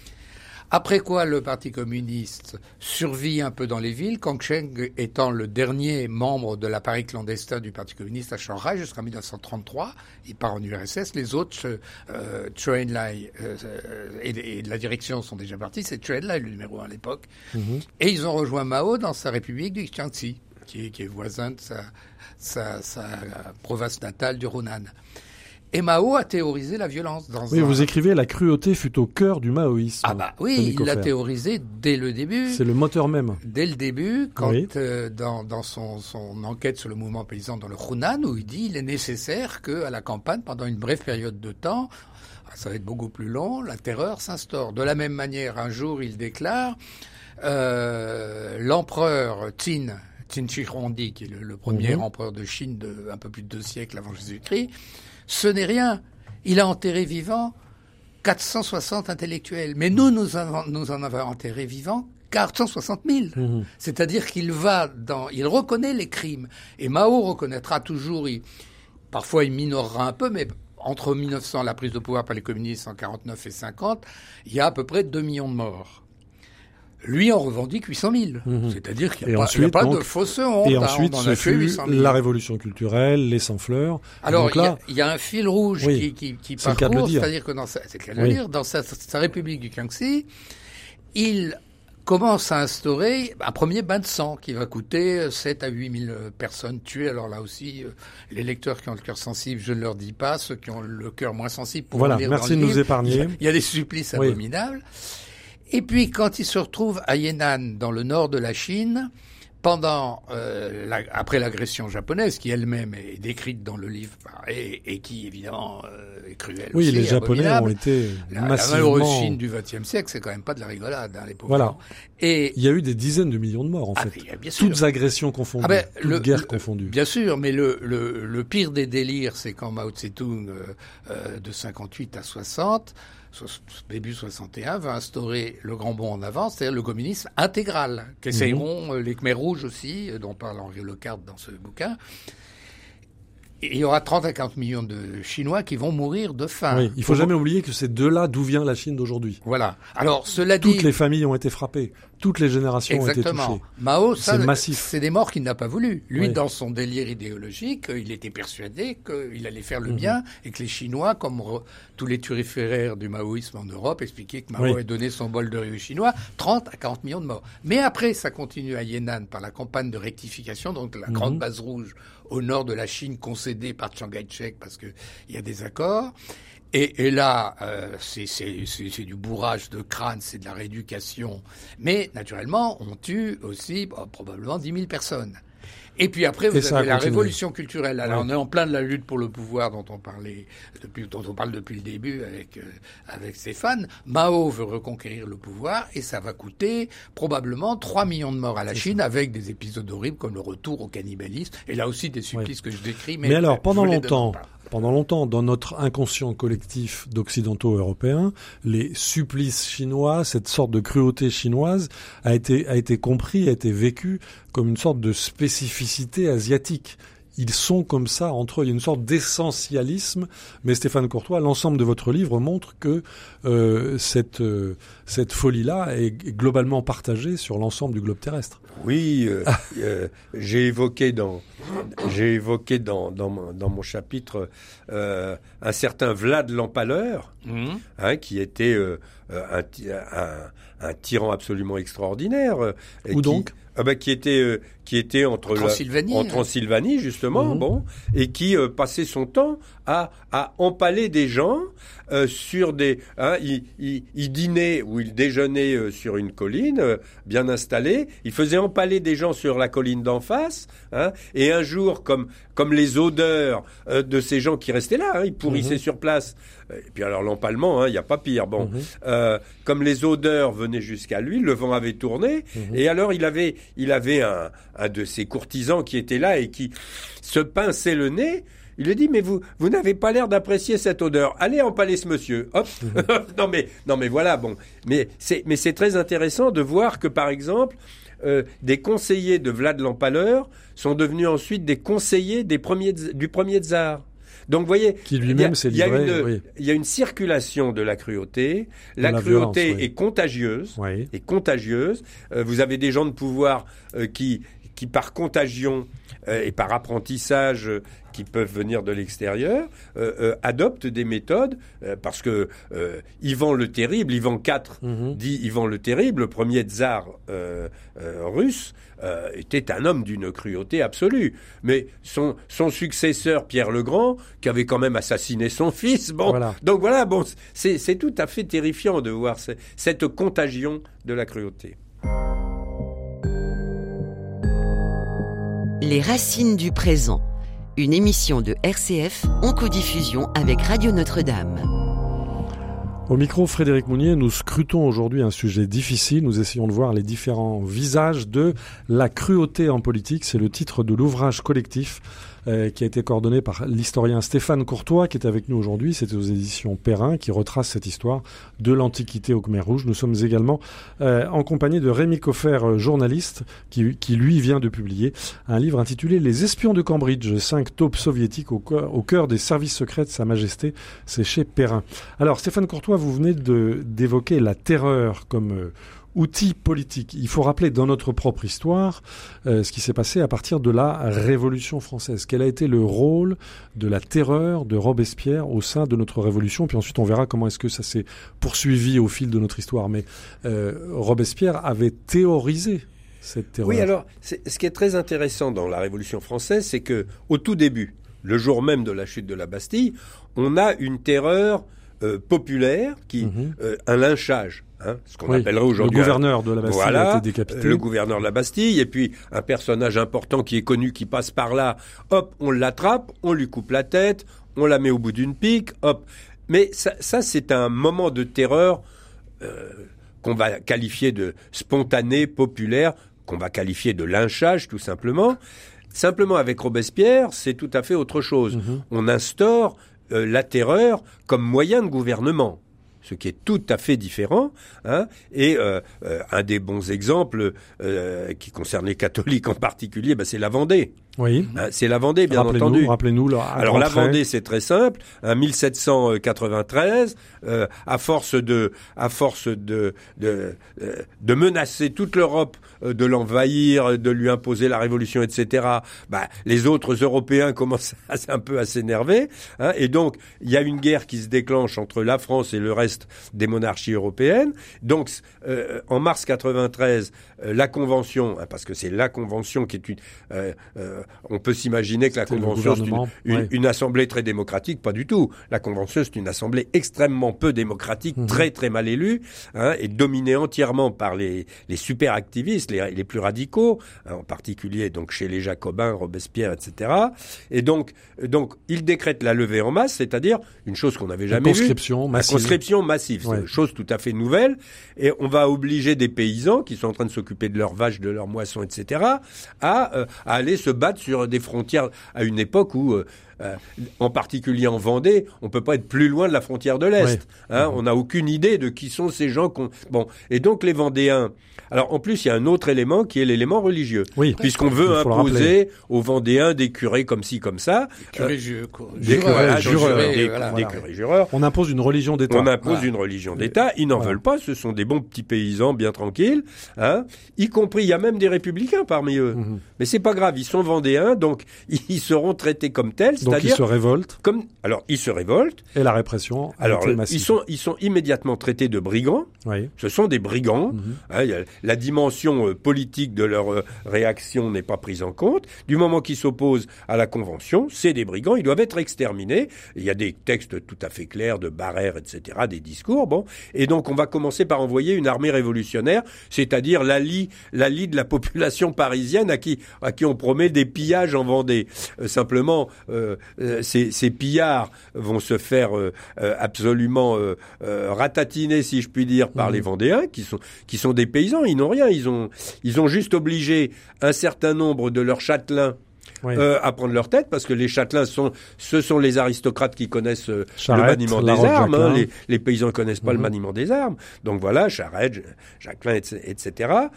Après quoi, le Parti communiste survit un peu dans les villes, Kang Cheng étant le dernier membre de l'appareil clandestin du Parti communiste à Shanghai jusqu'en 1933. Il part en URSS. Les autres, euh, Chou Lai euh, et, la direction sont déjà partis. C'est Chou Lai le numéro un à l'époque. Mhm. Et ils ont rejoint Mao dans sa république du Jiangxi, qui est, voisin de sa, sa province natale du Hunan. Et Mao a théorisé la violence. Dans oui, vous écrivez la cruauté fut au cœur du maoïsme. Ah bah oui, il l'a théorisé dès le début. C'est le moteur même. Dès le début, quand euh, dans, dans son, son, enquête sur le mouvement paysan dans le Hunan, où il dit il est nécessaire que à la campagne, pendant une brève période de temps, ah, ça va être beaucoup plus long, la terreur s'instaure. De la même manière, un jour, il déclare euh, l'empereur Qin, Qin Shi Huangdi, qui est le, premier mhm. empereur de Chine de un peu plus de deux siècles avant Jésus-Christ, ce n'est rien. Il a enterré vivant 460 intellectuels. Mais nous, nous, en avons enterré vivant 460 000. Mhm. C'est-à-dire qu'il va dans, il reconnaît les crimes. Et Mao reconnaîtra toujours, parfois il minorera un peu, mais entre 1900, la prise de pouvoir par les communistes en 49 et 50, il y a à peu près 2 millions de morts. Lui en revendique 800 000. Mhm. C'est-à-dire qu'il n'y a, pas de fausse honte. Et hein, ensuite, ce fut la révolution culturelle, les sans-fleurs. Alors, il y, a un fil rouge qui, qui, qui parcourt, c'est-à-dire que dans sa, le dire, dans sa, sa, république du Kiangxi, il commence à instaurer un premier bain de sang qui va coûter 7 à 8 000 personnes tuées. Alors là aussi, les lecteurs qui ont le cœur sensible, je ne leur dis pas. Ceux qui ont le cœur moins sensible pour voilà, lire merci dans le de nous livre, épargner. Il y a des supplices abominables. Et puis, quand il se retrouve à Yan'an, dans le nord de la Chine, pendant euh, la, après l'agression japonaise, qui elle-même est décrite dans le livre et, et qui évidemment euh, est cruelle. Oui, aussi, les Japonais ont été la, massivement. la malheureuse Chine du XXe siècle, c'est quand même pas de la rigolade, hein, les pauvres. Voilà. gens. Et Il y a eu des dizaines de millions de morts en Ah, fait. bien sûr. Toutes agressions confondues, Ah ben, toutes le- guerres le- confondues. Bien sûr, mais le, le, le pire des délires, c'est quand Mao Tse-tung, euh, euh, de 58 à 60, so- début 61, va instaurer le grand bond en avant, c'est-à-dire le communisme intégral, qu'essayeront euh, les Khmers rouges aussi, euh, dont parle Henri Lecarte dans ce bouquin. Il y aura 30 à 40 millions de Chinois qui vont mourir de faim. Oui, il faut jamais oublier que c'est de là d'où vient la Chine d'aujourd'hui. Voilà. Alors, cela dit... Toutes les familles ont été frappées, toutes les générations ont été touchées. Mao, ça, C'est massif. c'est des morts qu'il n'a pas voulu. Lui, Oui. dans son délire idéologique, il était persuadé qu'il allait faire le Mhm. bien et que les Chinois, comme tous les turiféraires du maoïsme en Europe, expliquaient que Mao Oui. avait donné son bol de riz aux Chinois, 30 à 40 millions de morts. Mais après, ça continue à Yan'an par la campagne de rectification, donc la Mhm. grande base rouge au nord de la Chine concédée par Chiang Kai-shek parce qu'il y a des accords. Et, là, euh, c'est du bourrage de crâne, c'est de la rééducation. Mais naturellement, on tue aussi bah, probablement 10 000 personnes. Et puis après, vous avez la révolution culturelle. Alors, Ouais. on est en plein de la lutte pour le pouvoir dont on parlait depuis, dont on parle depuis le début avec euh, avec Stéphane. Mao veut reconquérir le pouvoir et ça va coûter probablement 3 millions de morts à la Chine avec des épisodes horribles comme le retour au cannibalisme et là aussi des supplices que je décris. Mais, Mais, alors, pendant longtemps, pas. Pendant longtemps, dans notre inconscient collectif d'occidentaux européens, les supplices chinois, cette sorte de cruauté chinoise, a été, a été compris, a été vécu comme une sorte de spécificité asiatique. Ils sont comme ça entre eux. Il y a une sorte d'essentialisme. Mais Stéphane Courtois, l'ensemble de votre livre montre que euh, cette, euh, cette folie-là est globalement partagée sur l'ensemble du globe terrestre. Oui, euh, euh, j'ai évoqué dans j'ai évoqué dans dans mon, dans mon chapitre euh, un certain Vlad l'Empaleur, Mhm. hein, qui était euh, un, un, un tyran absolument extraordinaire. et Où qui- donc? ah bah, qui était euh, qui était entre En la- Transylvanie, en. Transylvanie justement, Mhm. bon, et qui euh, passait son temps à à empaler des gens euh, sur des. Hein, il, il, il dînait ou il déjeunait euh, sur une colline euh, bien installée. Il faisait empaler des gens sur la colline d'en face. Hein, et un jour, comme comme les odeurs euh, de ces gens qui restaient là, hein, ils pourrissaient Mhm. sur place. Et puis alors l'empalement, hein, il n'y a pas pire. Bon, euh, comme les odeurs venaient jusqu'à lui, le vent avait tourné, Mhm. et alors il avait, il avait un, un de ses courtisans qui était là et qui se pinçait le nez. Il lui dit mais vous, vous n'avez pas l'air d'apprécier cette odeur. Allez empaler ce monsieur. Hop. *laughs* non mais, non mais voilà. Bon, mais c'est, mais c'est très intéressant de voir que par exemple. euh, des conseillers de Vlad l'Empaleur sont devenus ensuite des conseillers des premiers, du premier tsar. Donc, vous voyez, Qui il y a- lui-même s'est livré. oui. il y a une circulation de la cruauté. La, la cruauté violence, oui. est contagieuse. Oui. Est contagieuse. Euh, vous avez des gens de pouvoir euh, qui, qui par contagion euh, et par apprentissage euh, qui peuvent venir de l'extérieur, euh, adoptent des méthodes parce que Ivan le Terrible, Ivan IV, Mhm. dit Ivan le Terrible, le premier tsar russe, était un homme d'une cruauté absolue. Mais son, son successeur, Pierre le Grand, qui avait quand même assassiné son fils, bon, Voilà. donc voilà, bon, c'est tout à fait terrifiant de voir ce- cette contagion de la cruauté. Les racines du présent. Une émission de RCF en codiffusion avec Radio Notre-Dame. Au micro, Frédéric Mounier, nous scrutons aujourd'hui un sujet difficile. Nous essayons de voir les différents visages de la cruauté en politique. C'est le titre de l'ouvrage collectif euh, qui a été coordonné par l'historien Stéphane Courtois, qui est avec nous aujourd'hui. C'était aux éditions Perrin, qui retrace cette histoire de l'Antiquité au Khmer Rouge. Nous sommes également euh, en compagnie de Rémi Coffer, euh, journaliste, qui, qui lui vient de publier un livre intitulé Les espions de Cambridge, cinq taupes soviétiques au au cœur des services secrets de Sa Majesté. C'est chez Perrin. Alors, Stéphane Courtois, vous venez d'évoquer la terreur comme, euh, outil politique. Il faut rappeler dans notre propre histoire ce qui s'est passé à partir de la Révolution française. Quel a été le rôle de la terreur de Robespierre au sein de notre Révolution? Puis ensuite, on verra comment est-ce que ça s'est poursuivi au fil de notre histoire. Mais Robespierre avait théorisé cette terreur. Oui, alors, ce qui est très intéressant dans la Révolution française, c'est que au tout début, le jour même de la chute de la Bastille, on a une terreur euh, populaire, qui, mhm. euh, un lynchage. Hein, ce qu'on appellerait aujourd'hui. Le gouverneur de la Bastille a été décapité. Le gouverneur de la Bastille, et puis un personnage important qui est connu, qui passe par là, hop, on l'attrape, on lui coupe la tête, on la met au bout d'une pique, hop. Mais ça, ça c'est un moment de terreur euh, qu'on va qualifier de spontané, populaire, qu'on va qualifier de lynchage, tout simplement. Simplement, avec Robespierre, c'est tout à fait autre chose. Mhm. On instaure euh, la terreur comme moyen de gouvernement ce qui est tout à fait différent. Hein. Et euh, euh, un des bons exemples qui concerne les catholiques en particulier, bah, c'est la Vendée. Oui. Hein, c'est la Vendée, bien entendu. Rappelez-nous. Alors la Vendée, c'est très simple. En 1793, euh, à force de, à force de, de, euh, de menacer toute l'Europe, euh, de l'envahir, de lui imposer la révolution, etc. Bah, les autres Européens *laughs* commencent à, un peu à s'énerver, hein, et donc il y a une guerre qui se déclenche entre la France et le reste des monarchies européennes. Donc en mars 93, la convention, hein, parce que c'est la convention qui est une on peut s'imaginer que la Convention, c'est une, assemblée très démocratique. Pas du tout. La Convention, c'est une assemblée extrêmement peu démocratique, mhm. très très mal élue, hein, et dominée entièrement par les, super activistes, les, plus radicaux, hein, en particulier donc chez les Jacobins, Robespierre, etc. Et donc, donc, il décrète la levée en masse, c'est-à-dire une chose qu'on n'avait jamais conscription Massive. La conscription massive. une chose tout à fait nouvelle. Et on va obliger des paysans qui sont en train de s'occuper de leurs vaches, de leurs moissons, etc., à, euh, à aller se battre sur des frontières à une époque où euh, en particulier en Vendée, on peut pas être plus loin de la frontière de l'Est. Hein, on n'a aucune idée de qui sont ces gens. qu'on Bon, et donc les Vendéens. Alors en plus, il y a un autre élément qui est l'élément religieux. Oui. Puisqu'on veut imposer aux Vendéens des curés comme ci, comme ça. Curés, des curés jureurs. On impose une religion d'État. On impose une religion d'État. Ils n'en veulent pas. Ce sont des bons petits paysans bien tranquilles. Hein, y compris, il y a même des républicains parmi eux. Mhm. Mais c'est pas grave. Ils sont Vendéens, donc *laughs* ils seront traités comme tels. Donc ils se révoltent. Comme alors ils se révoltent. Et la répression. Alors ils sont ils sont immédiatement traités de brigands. Oui. Ce sont des brigands. Mhm. Hein, la dimension euh, politique de leur euh, réaction n'est pas prise en compte. Du moment qu'ils s'opposent à la convention, c'est des brigands. Ils doivent être exterminés. Il y a des textes tout à fait clairs de Barère, etc. Des discours. Bon. Et donc on va commencer par envoyer une armée révolutionnaire, c'est-à-dire la lie la lie de la population *laughs* parisienne à qui à qui on promet des pillages en Vendée. Euh, simplement. Euh, ces, pillards vont se faire euh, euh, absolument ratatiner, si je puis dire, par mmh. les Vendéens, qui sont qui sont des paysans. Ils n'ont rien. Ils ont ils ont juste obligé un certain nombre de leurs châtelains à prendre leur tête parce que les châtelains sont ce sont les aristocrates qui connaissent le maniement des armes hein. les, les, paysans ne connaissent pas le mmh. maniement des armes donc voilà Charette Jacquelin etc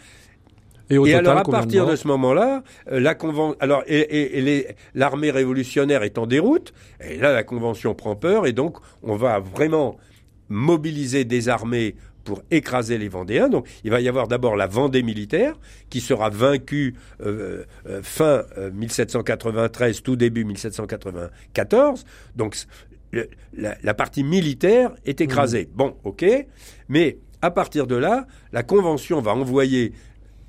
et, alors à partir de, ce moment-là, euh, la convention, alors et, et, l'armée révolutionnaire est en déroute, et là la convention prend peur, et donc on va vraiment mobiliser des armées pour écraser les Vendéens. Donc il va y avoir d'abord la Vendée militaire qui sera vaincue euh, euh, fin 1793, tout début 1794. Donc la, la, partie militaire est écrasée. Mmh. Bon, ok, mais à partir de là, la Convention va envoyer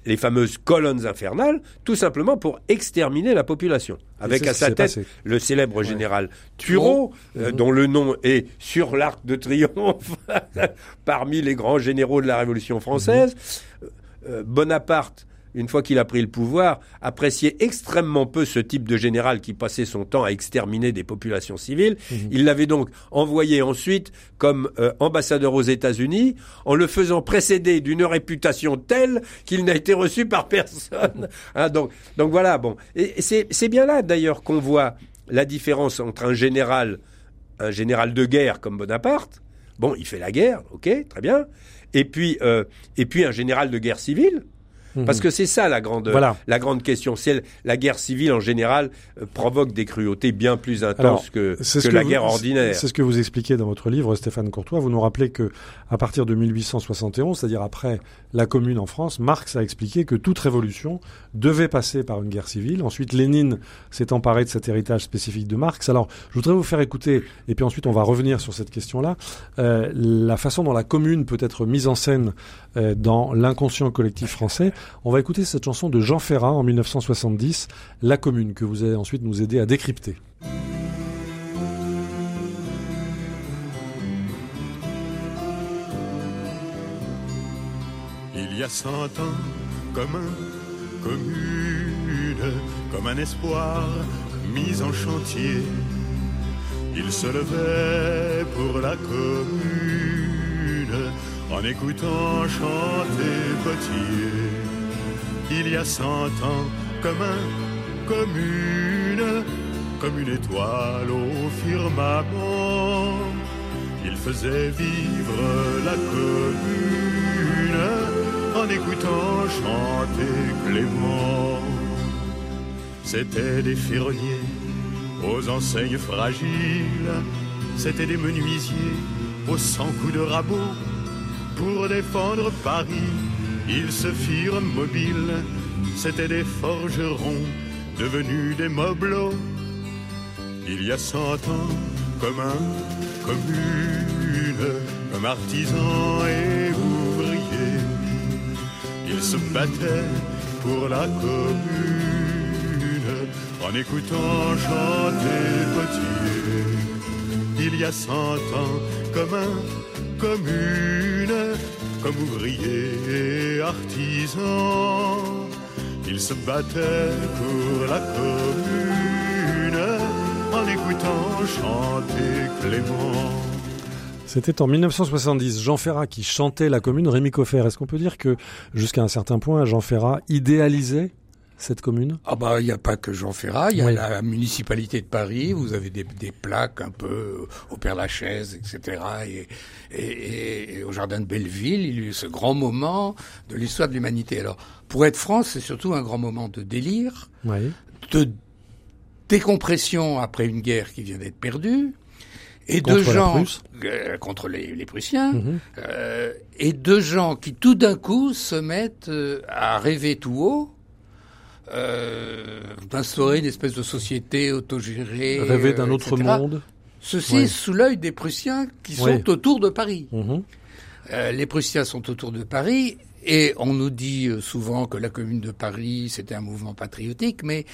les fameuses colonnes infernales, tout simplement pour exterminer la population. Avec à sa tête le célèbre général Thureau, euh, mhm. dont le nom est sur l'arc de triomphe *laughs* parmi les grands généraux de la Révolution française. Mhm. Euh, Bonaparte une fois qu'il a pris le pouvoir, appréciait extrêmement peu ce type de général qui passait son temps à exterminer des populations civiles. Mhm. Il l'avait donc envoyé ensuite comme euh, ambassadeur aux États-Unis, en le faisant précéder d'une réputation telle qu'il n'a été reçu par personne. *laughs* Hein, donc, donc voilà, bon. Et c'est bien là d'ailleurs qu'on voit la différence entre un général, un général de guerre comme Bonaparte. Bon, il fait la guerre, ok, très bien. Et puis, euh, et puis un général de guerre civile Mhm. Parce que c'est ça la grande, Voilà. la grande question. C'est la guerre civile en général euh, provoque des cruautés bien plus intenses Alors, que, la vous- guerre ordinaire. C'est ce que vous expliquez dans votre livre, Stéphane Courtois. Vous nous rappelez que à partir de 1871, c'est-à-dire après la Commune en France, Marx a expliqué que toute révolution devait passer par une guerre civile. Ensuite, Lénine s'est emparé de cet héritage spécifique de Marx. Alors, je voudrais vous faire écouter, et puis ensuite on va revenir sur cette question-là, euh, la façon dont la Commune peut être mise en scène dans l'inconscient collectif français. On va écouter cette chanson de Jean Ferrat en 1970, La Commune, que vous allez ensuite nous aider à décrypter. Il y a cent ans, comme un commune, comme un espoir mis en chantier, il se levait pour la commune en écoutant chanter Potier. Il y a cent ans, comme un commune, comme une étoile au firmament, il faisait vivre la commune en écoutant chanter Clément. C'étaient des ferronniers aux enseignes fragiles, c'étaient des menuisiers aux cent coups de rabot. Pour défendre Paris, ils se firent mobiles, c'étaient des forgerons devenus des mobelots. Il y a cent ans, comme un commune, comme artisans et ouvriers, ils se battaient pour la commune en écoutant chanter Potier. Il y a cent ans, comme un commune, comme ouvriers et artisans, ils se battaient pour la commune en écoutant chanter Clément. C'était en 1970, Jean Ferrat qui chantait la commune, Rémi Coffert. Est-ce qu'on peut dire que, jusqu'à un certain point, Jean Ferrat idéalisait cette commune? Ah bah il n'y a pas que Jean Ferrat, il y a Oui. la municipalité de Paris, vous avez des, des plaques un peu au Père Lachaise, etc. Et, et, et- et au Jardin de Belleville, il y a eu ce grand moment de l'histoire de l'humanité. Alors pour être France, c'est surtout un grand moment de délire, Oui. de décompression après une guerre qui vient d'être perdue, et Contre de gens euh, contre les, les Prussiens, Mhm. euh, et de gens qui tout d'un coup se mettent euh, à rêver tout haut, euh, d'instaurer une espèce de société autogérée. Rêver euh, d'un autre etc. monde. Ceci sous l'œil des Prussiens qui sont autour de Paris. Mhm. Euh, les Prussiens sont autour de Paris et on nous dit euh, souvent que la Commune de Paris c'était un mouvement patriotique, mais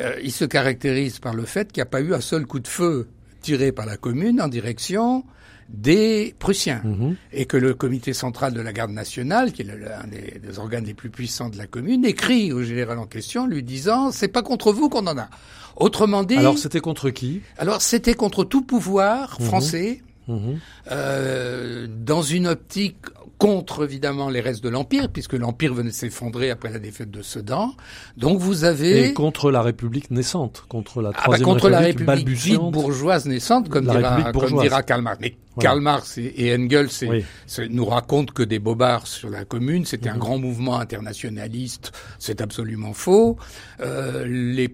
euh, il se caractérise par le fait qu'il n'y a pas eu un seul coup de feu tiré par la Commune en direction des Prussiens Mhm. et que le comité central de la garde nationale, qui est le- le- un des, des organes les plus puissants de la commune, écrit au général en question lui disant c'est pas contre vous qu'on en a. Autrement dit, Alors, c'était contre qui? alors c'était contre tout pouvoir Mhm. français Mhm. euh, dans une optique contre évidemment les restes de l'empire puisque l'empire venait s'effondrer après la défaite de Sedan. Donc vous avez Et contre la République naissante, contre la ah bah, troisième contre la République République dite balbutiante. bourgeoise naissante, comme La dira, République comme dira Karl Marx. Mais. Karl Marx et, et Engels Oui. nous racontent que des bobards sur la commune, c'était un Mhm. grand mouvement internationaliste, c'est absolument faux. Euh, les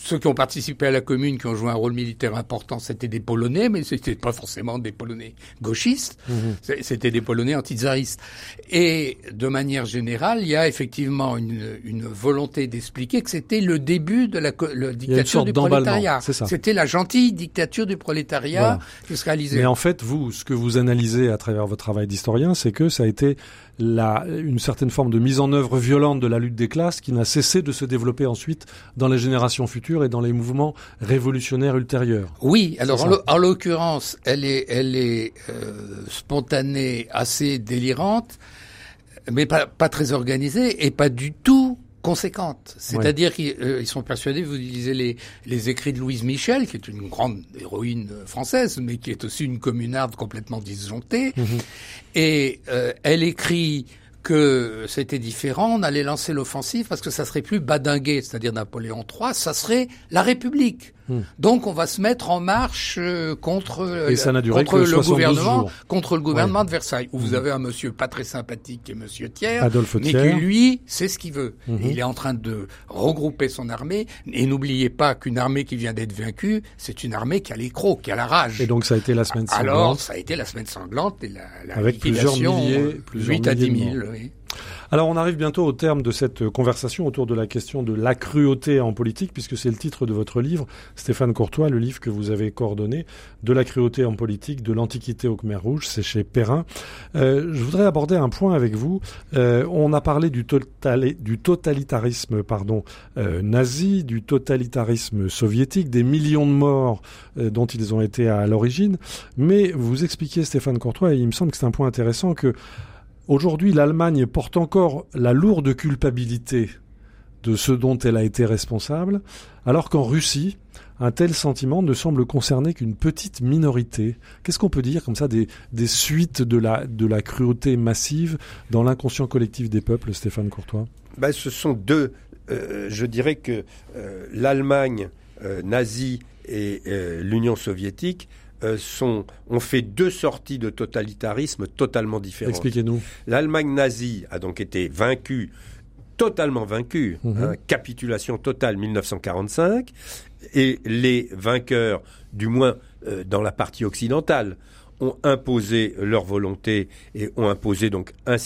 ceux qui ont participé à la commune, qui ont joué un rôle militaire important, c'était des Polonais, mais c'était pas forcément des Polonais gauchistes. Mhm. C'était des Polonais antitsaristes. Et de manière générale, il y a effectivement une, une volonté d'expliquer que c'était le début de la dictature du prolétariat. C'était la gentille dictature du prolétariat Voilà. qui se réalisait. Mais en fait, vous, ce que vous analysez à travers votre travail d'historien, c'est que ça a été la, une certaine forme de mise en œuvre violente de la lutte des classes qui n'a cessé de se développer ensuite dans les générations futures et dans les mouvements révolutionnaires ultérieurs. Oui, alors en l'occurrence, elle est, elle est euh, spontanée, assez délirante, mais pas, pas très organisée et pas du tout conséquente. C'est-à-dire qu'ils euh, sont persuadés, vous lisez les, les écrits de Louise Michel, qui est une grande héroïne euh, française, mais qui est aussi une communarde complètement disjonctée, et euh, elle écrit que c'était différent, on allait lancer l'offensive parce que ça serait plus badinguer, c'est-à-dire Napoléon III, ça serait la République. Hmm. Donc on va se mettre en marche euh, contre, duré contre le 72 gouvernement, contre le gouvernement Ouais. de Versailles, où vous Mhm. avez un monsieur pas très sympathique qui est monsieur Thiers, Adolphe mais Thiers. qui lui c'est ce qu'il veut. Mhm. Il est en train de regrouper son armée. Et n'oubliez pas qu'une armée qui vient d'être vaincue, c'est une armée qui a les crocs, qui a la rage. Et donc ça a été la semaine Alors, sanglante. ça a été la semaine sanglante et la, la Avec plusieurs liquidation, milliers- euh, plusieurs 8 à 10 milliers 000. de morts. oui. Alors on arrive bientôt au terme de cette conversation autour de la question de la cruauté en politique, puisque c'est le titre de votre livre, Stéphane Courtois, le livre que vous avez coordonné, de la cruauté en politique, de l'Antiquité au Khmer Rouge, c'est chez Perrin. Euh, je voudrais aborder un point avec vous. Euh, on a parlé du, totali- du totalitarisme pardon, euh, nazi, du totalitarisme soviétique, des millions de morts euh, dont ils ont été à l'origine, mais vous expliquez, Stéphane Courtois, et il me semble que c'est un point intéressant que Aujourd'hui, l'Allemagne porte encore la lourde culpabilité de ce dont elle a été responsable, alors qu'en Russie, un tel sentiment ne semble concerner qu'une petite minorité. Qu'est-ce qu'on peut dire comme ça des, suites de la, cruauté massive dans l'inconscient collectif des peuples, Stéphane Courtois? Ben, ce sont deux. euh, je dirais que euh, l'Allemagne euh, nazie et l'Union soviétique euh, sont, ont fait deux sorties de totalitarisme totalement différentes. Expliquez-nous. L'Allemagne nazie a donc été vaincue, totalement vaincue, Mhm. hein, capitulation totale 1945, et les vainqueurs, du moins euh, dans la partie occidentale, ont imposé leur volonté et ont imposé donc un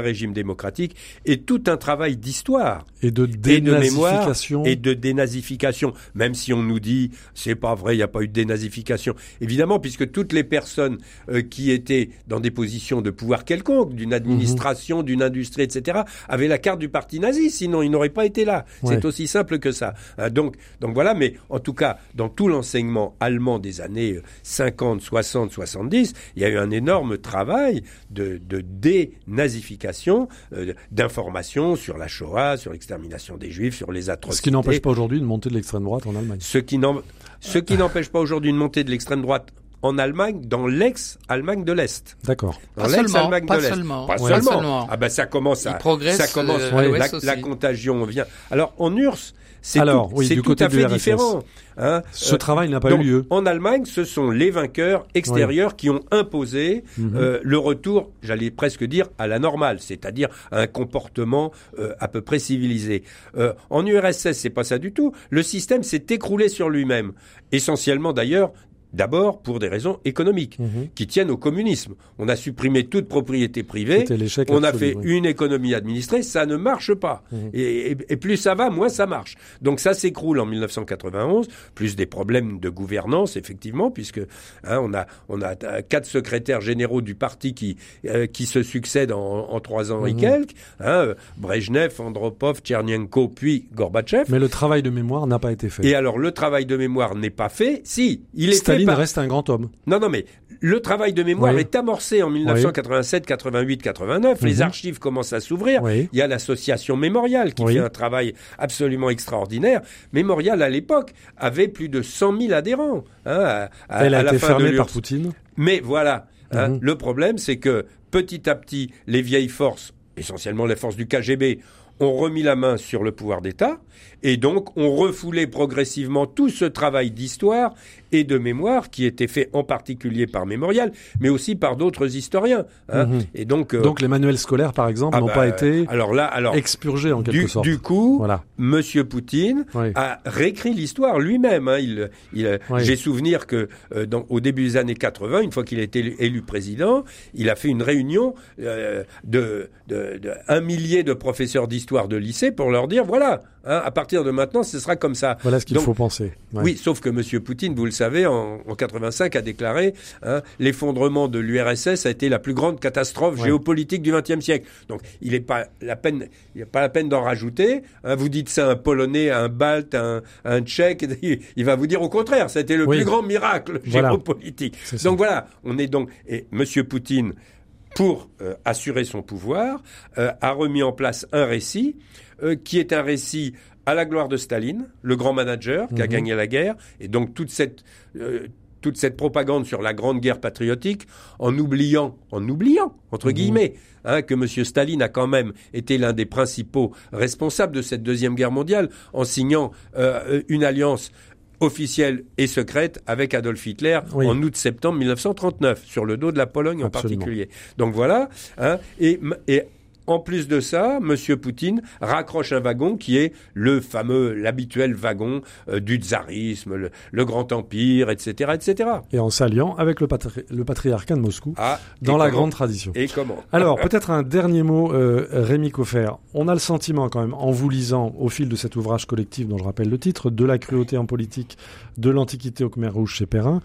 régime démocratique et tout un travail d'histoire Et de et de mémoire dénazification. et de dénazification. Même si on nous dit c'est pas vrai, il n'y a pas eu de dénazification. Évidemment, puisque toutes les personnes euh, qui étaient dans des positions de pouvoir quelconque, d'une administration, d'une industrie, etc., avaient la carte du parti nazi. Sinon, ils n'auraient pas été là. Ouais. C'est aussi simple que ça. Hein, donc, donc voilà. Mais en tout cas, dans tout l'enseignement allemand des années euh, 50, 60, 70, il y a eu un énorme travail de, de dénazification, euh, d'information sur la Shoah, sur l'extermination des Juifs, sur les atrocités. Ce qui n'empêche pas aujourd'hui une montée de l'extrême droite en Allemagne. Ce qui n'en- ce qui n'empêche pas aujourd'hui une montée de l'extrême droite en Allemagne, dans l'ex-Allemagne de l'Est. D'accord. Dans Pas seulement, l'ex-Allemagne pas de l'Est. seulement. Pas Ouais. seulement. Pas seulement. Ah ben ça commence à, Il progresse, ça commence, euh, à la, la contagion vient. Alors en URSS, c'est Alors, tout, oui, c'est du tout côté à fait différent. hein. Ce Euh, travail n'a pas donc, eu lieu. En Allemagne, ce sont les vainqueurs extérieurs qui ont imposé Mhm. euh, le retour, j'allais presque dire, à la normale, c'est-à-dire à un comportement euh, à peu près civilisé. Euh, en URSS, c'est pas ça du tout. Le système s'est écroulé sur lui-même, essentiellement d'ailleurs. D'abord pour des raisons économiques Mhm. qui tiennent au communisme. On a supprimé toute propriété privée. On a fait oui. une économie administrée, ça ne marche pas. Mhm. Et, et- et plus ça va, moins ça marche. Donc ça s'écroule en 1991, plus des problèmes de gouvernance, effectivement, puisque hein, on a on a quatre secrétaires généraux du parti qui euh, qui se succèdent en, en trois ans et Mhm. quelques. Hein, Brejnev, Andropov, Tchernenko, puis Gorbatchev. Mais le travail de mémoire n'a pas été fait. Et alors le travail de mémoire n'est pas fait. Si, il est Staline par... reste un grand homme. Non, non, mais le travail de mémoire Oui. est amorcé en 1987, 88, 89. Les Mhm. archives commencent à s'ouvrir. Oui. Il y a l'association Mémorial qui fait un travail absolument extraordinaire. Mémorial, à l'époque, avait plus de 100 000 adhérents. hein, à, Elle à a été fin de fermée par l'URSS. Poutine. Mais voilà, hein, Mhm. le problème, c'est que petit à petit, les vieilles forces, essentiellement les forces du KGB, ont remis la main sur le pouvoir d'État et donc ont refoulé progressivement tout ce travail d'histoire et de mémoire qui était fait en particulier par Mémorial, mais aussi par d'autres historiens. hein. Mhm. Et donc, euh, Donc les manuels scolaires, par exemple, ah n'ont bah, pas été alors là, alors expurgés en quelque du, sorte. du coup, Voilà. Monsieur Poutine Oui. a réécrit l'histoire lui-même. hein. Il, il, Oui. J'ai souvenir que euh, dans, au début des années 80, une fois qu'il a été élu, élu président, il a fait une réunion euh, de, de, de un millier de professeurs d'histoire de lycée pour leur dire voilà, hein, à partir de maintenant, ce sera comme ça. Voilà ce qu'il faut penser. Ouais. Oui, sauf que Monsieur Poutine, vous le savez, en, en 85 a déclaré hein, l'effondrement de l'URSS a été la plus grande catastrophe Ouais. géopolitique du XXe siècle. Donc, il n'est pas la peine, il n'est pas la peine d'en rajouter. hein. vous dites ça à un Polonais, à un Balte, à un, à un Tchèque, *laughs* il, il va vous dire au contraire, c'était le Oui. plus grand miracle Voilà. géopolitique. Donc voilà, on est donc et Monsieur Poutine pour euh, assurer son pouvoir, euh, a remis en place un récit euh, qui est un récit à la gloire de Staline, le grand manager qui a Mhm. gagné la guerre, et donc toute cette euh, toute cette propagande sur la grande guerre patriotique, en oubliant, en oubliant entre Mhm. guillemets, hein, que M. Staline a quand même été l'un des principaux responsables de cette deuxième guerre mondiale, en signant euh, une alliance officielle et secrète avec Adolf Hitler Oui. en août-septembre 1939, sur le dos de la Pologne en particulier. Donc voilà. hein, et, et en plus de ça, Monsieur Poutine raccroche un wagon qui est le fameux, l'habituel wagon euh, du tsarisme, le, le grand empire, etc., etc. Et en s'alliant avec le, patri- le patriarcat de Moscou, Ah, dans la comment grande tradition. Et comment *laughs* Alors, peut-être un dernier mot, euh, Rémi Coffer. On a le sentiment quand même, en vous lisant au fil de cet ouvrage collectif dont je rappelle le titre, De la cruauté en politique, de l'Antiquité au Khmer Rouge chez Perrin,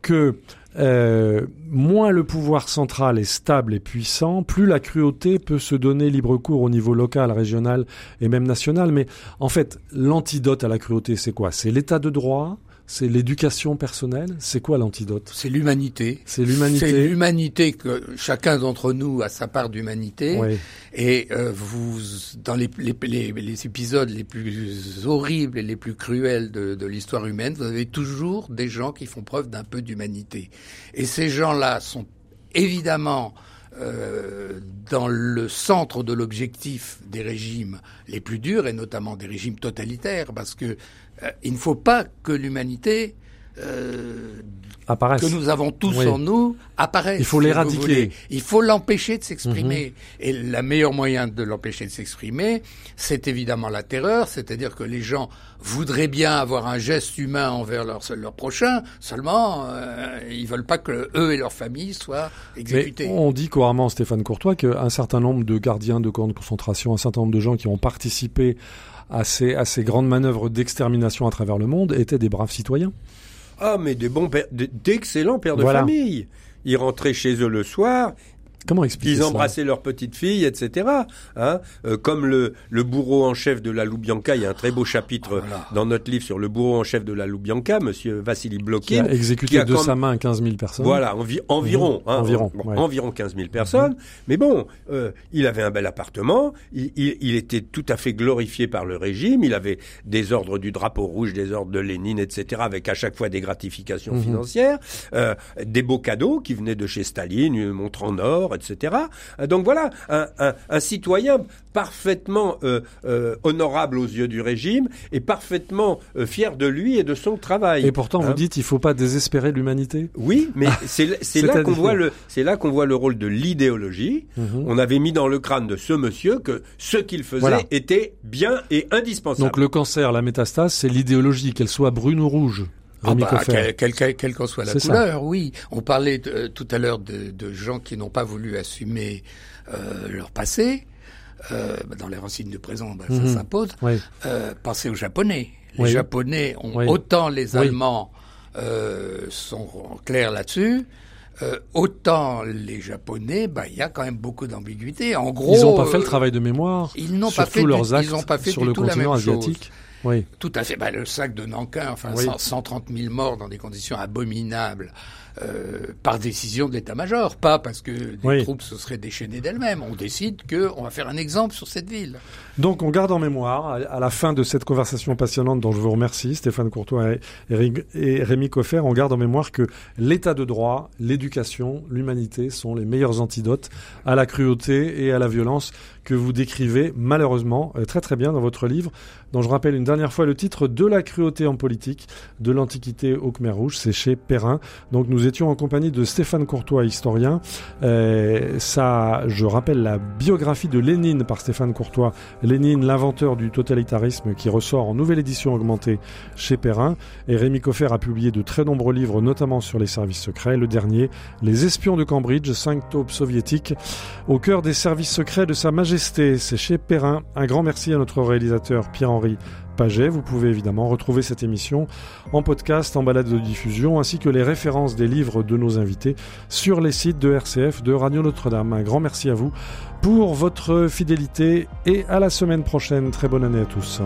que euh, moins le pouvoir central est stable et puissant, plus la cruauté peut se donner libre cours au niveau local, régional et même national. Mais en fait, l'antidote à la cruauté, c'est quoi? C'est l'état de droit C'est l'éducation personnelle C'est quoi l'antidote? C'est l'humanité. C'est l'humanité. C'est l'humanité que chacun d'entre nous a sa part d'humanité. Et euh, vous, dans les, les, les, les épisodes les plus horribles et les plus cruels de, de l'histoire humaine, vous avez toujours des gens qui font preuve d'un peu d'humanité. Et ces gens-là sont évidemment euh, dans le centre de l'objectif des régimes les plus durs, et notamment des régimes totalitaires, parce que il ne faut pas que l'humanité euh, Apparaissent. que nous avons tous Oui. en nous apparaisse. Il faut si l'éradiquer. Mhm. Il faut l'empêcher de s'exprimer. Et le meilleur moyen de l'empêcher de s'exprimer, c'est évidemment la terreur, c'est-à-dire que les gens voudraient bien avoir un geste humain envers leur, leur prochain, seulement euh, ils veulent pas que eux et leurs familles soient Mais exécutés. on dit couramment, Stéphane Courtois, qu'un certain nombre de gardiens de camps de concentration, un certain nombre de gens qui ont participé à ces, à ces grandes manœuvres d'extermination à travers le monde étaient des braves citoyens. Ah, mais des bons pères, d'excellents pères de Voilà. famille. Ils rentraient chez eux le soir, Comment expliquer ils embrassaient leur petite fille, etc. Hein Euh, comme le, le bourreau en chef de la Loubianka, il y a un très beau chapitre Voilà. dans notre livre sur le bourreau en chef de la Loubianka, Monsieur Vassili qui Blokin. a exécuté qui a de quand- sa main 15 000 personnes. Voilà, envi- environ, Mhm. hein, Environ, bon, ouais. Mhm. environ 15 000 personnes. Mais bon, euh, il avait un bel appartement, il, il- il était tout à fait glorifié par le régime, il avait des ordres du drapeau rouge, des ordres de Lénine, etc., avec à chaque fois des gratifications Mhm. financières, euh, des beaux cadeaux qui venaient de chez Staline, une montre en or, etc. Euh, Donc voilà, un, un- un citoyen parfaitement euh, euh, honorable aux yeux du régime et parfaitement euh, fier de lui et de son travail. Et pourtant, vous Hein. dites, il faut pas désespérer l'humanité? Oui, mais c'est l- c'est là qu'on voit le c'est là qu'on voit le rôle de l'idéologie. Mhm. On avait mis dans le crâne de ce monsieur que ce qu'il faisait Voilà. était bien et indispensable. Donc le cancer, la métastase, c'est l'idéologie, qu'elle soit brune ou rouge. Ah bah, quelle, quelle, quelle- quelle qu'en soit la ça. couleur, oui. On parlait de- euh, tout à l'heure de, de gens qui n'ont pas voulu assumer euh, leur passé. Euh, bah, dans les racines du présent, bah, Mhm. ça s'impose. Oui. Euh, pensez aux Japonais. Les Oui. Japonais ont Oui. autant les. Allemands euh, sont clairs là-dessus. Euh, autant les Japonais, bah, il y a quand même beaucoup d'ambiguïté. En gros, Ils n'ont pas fait le travail de mémoire Ils n'ont pas fait du- leurs actes ils ont pas fait sur du le tout la continent chose. Oui. Tout à fait. Bah, le sac de Nankin, enfin, Oui. 100 130 000 morts dans des conditions abominables, euh, par décision de l'état-major, pas parce que les Oui. troupes se seraient déchaînées d'elles-mêmes. On décide qu'on va faire un exemple sur cette ville. Donc on garde en mémoire, à- la fin de cette conversation passionnante dont je vous remercie, Stéphane Courtois et, et Ré- et Rémi Coffer, on garde en mémoire que l'état de droit, l'éducation, l'humanité sont les meilleurs antidotes à la cruauté et à la violence que vous décrivez malheureusement euh, très très bien dans votre livre, dont je rappelle une dernière fois le titre De la cruauté en politique, de l'Antiquité au Khmer Rouge, c'est chez Perrin. Donc nous étions en compagnie de Stéphane Courtois, historien. Euh, ça, je rappelle la biographie de Lénine par Stéphane Courtois, Lénine, l'inventeur du totalitarisme, qui ressort en nouvelle édition augmentée chez Perrin. Et Rémi Coffer a publié de très nombreux livres, notamment sur les services secrets. Le dernier, Les espions de Cambridge, cinq taupes soviétiques, au cœur des services secrets de Sa C'est chez Perrin. Un grand merci à notre réalisateur Pierre-Henri Paget. Vous pouvez évidemment retrouver cette émission en podcast, en balade de diffusion, ainsi que les références des livres de nos invités sur les sites de RCF, de Radio Notre-Dame. Un grand merci à vous pour votre fidélité et à la semaine prochaine. Très bonne année à tous.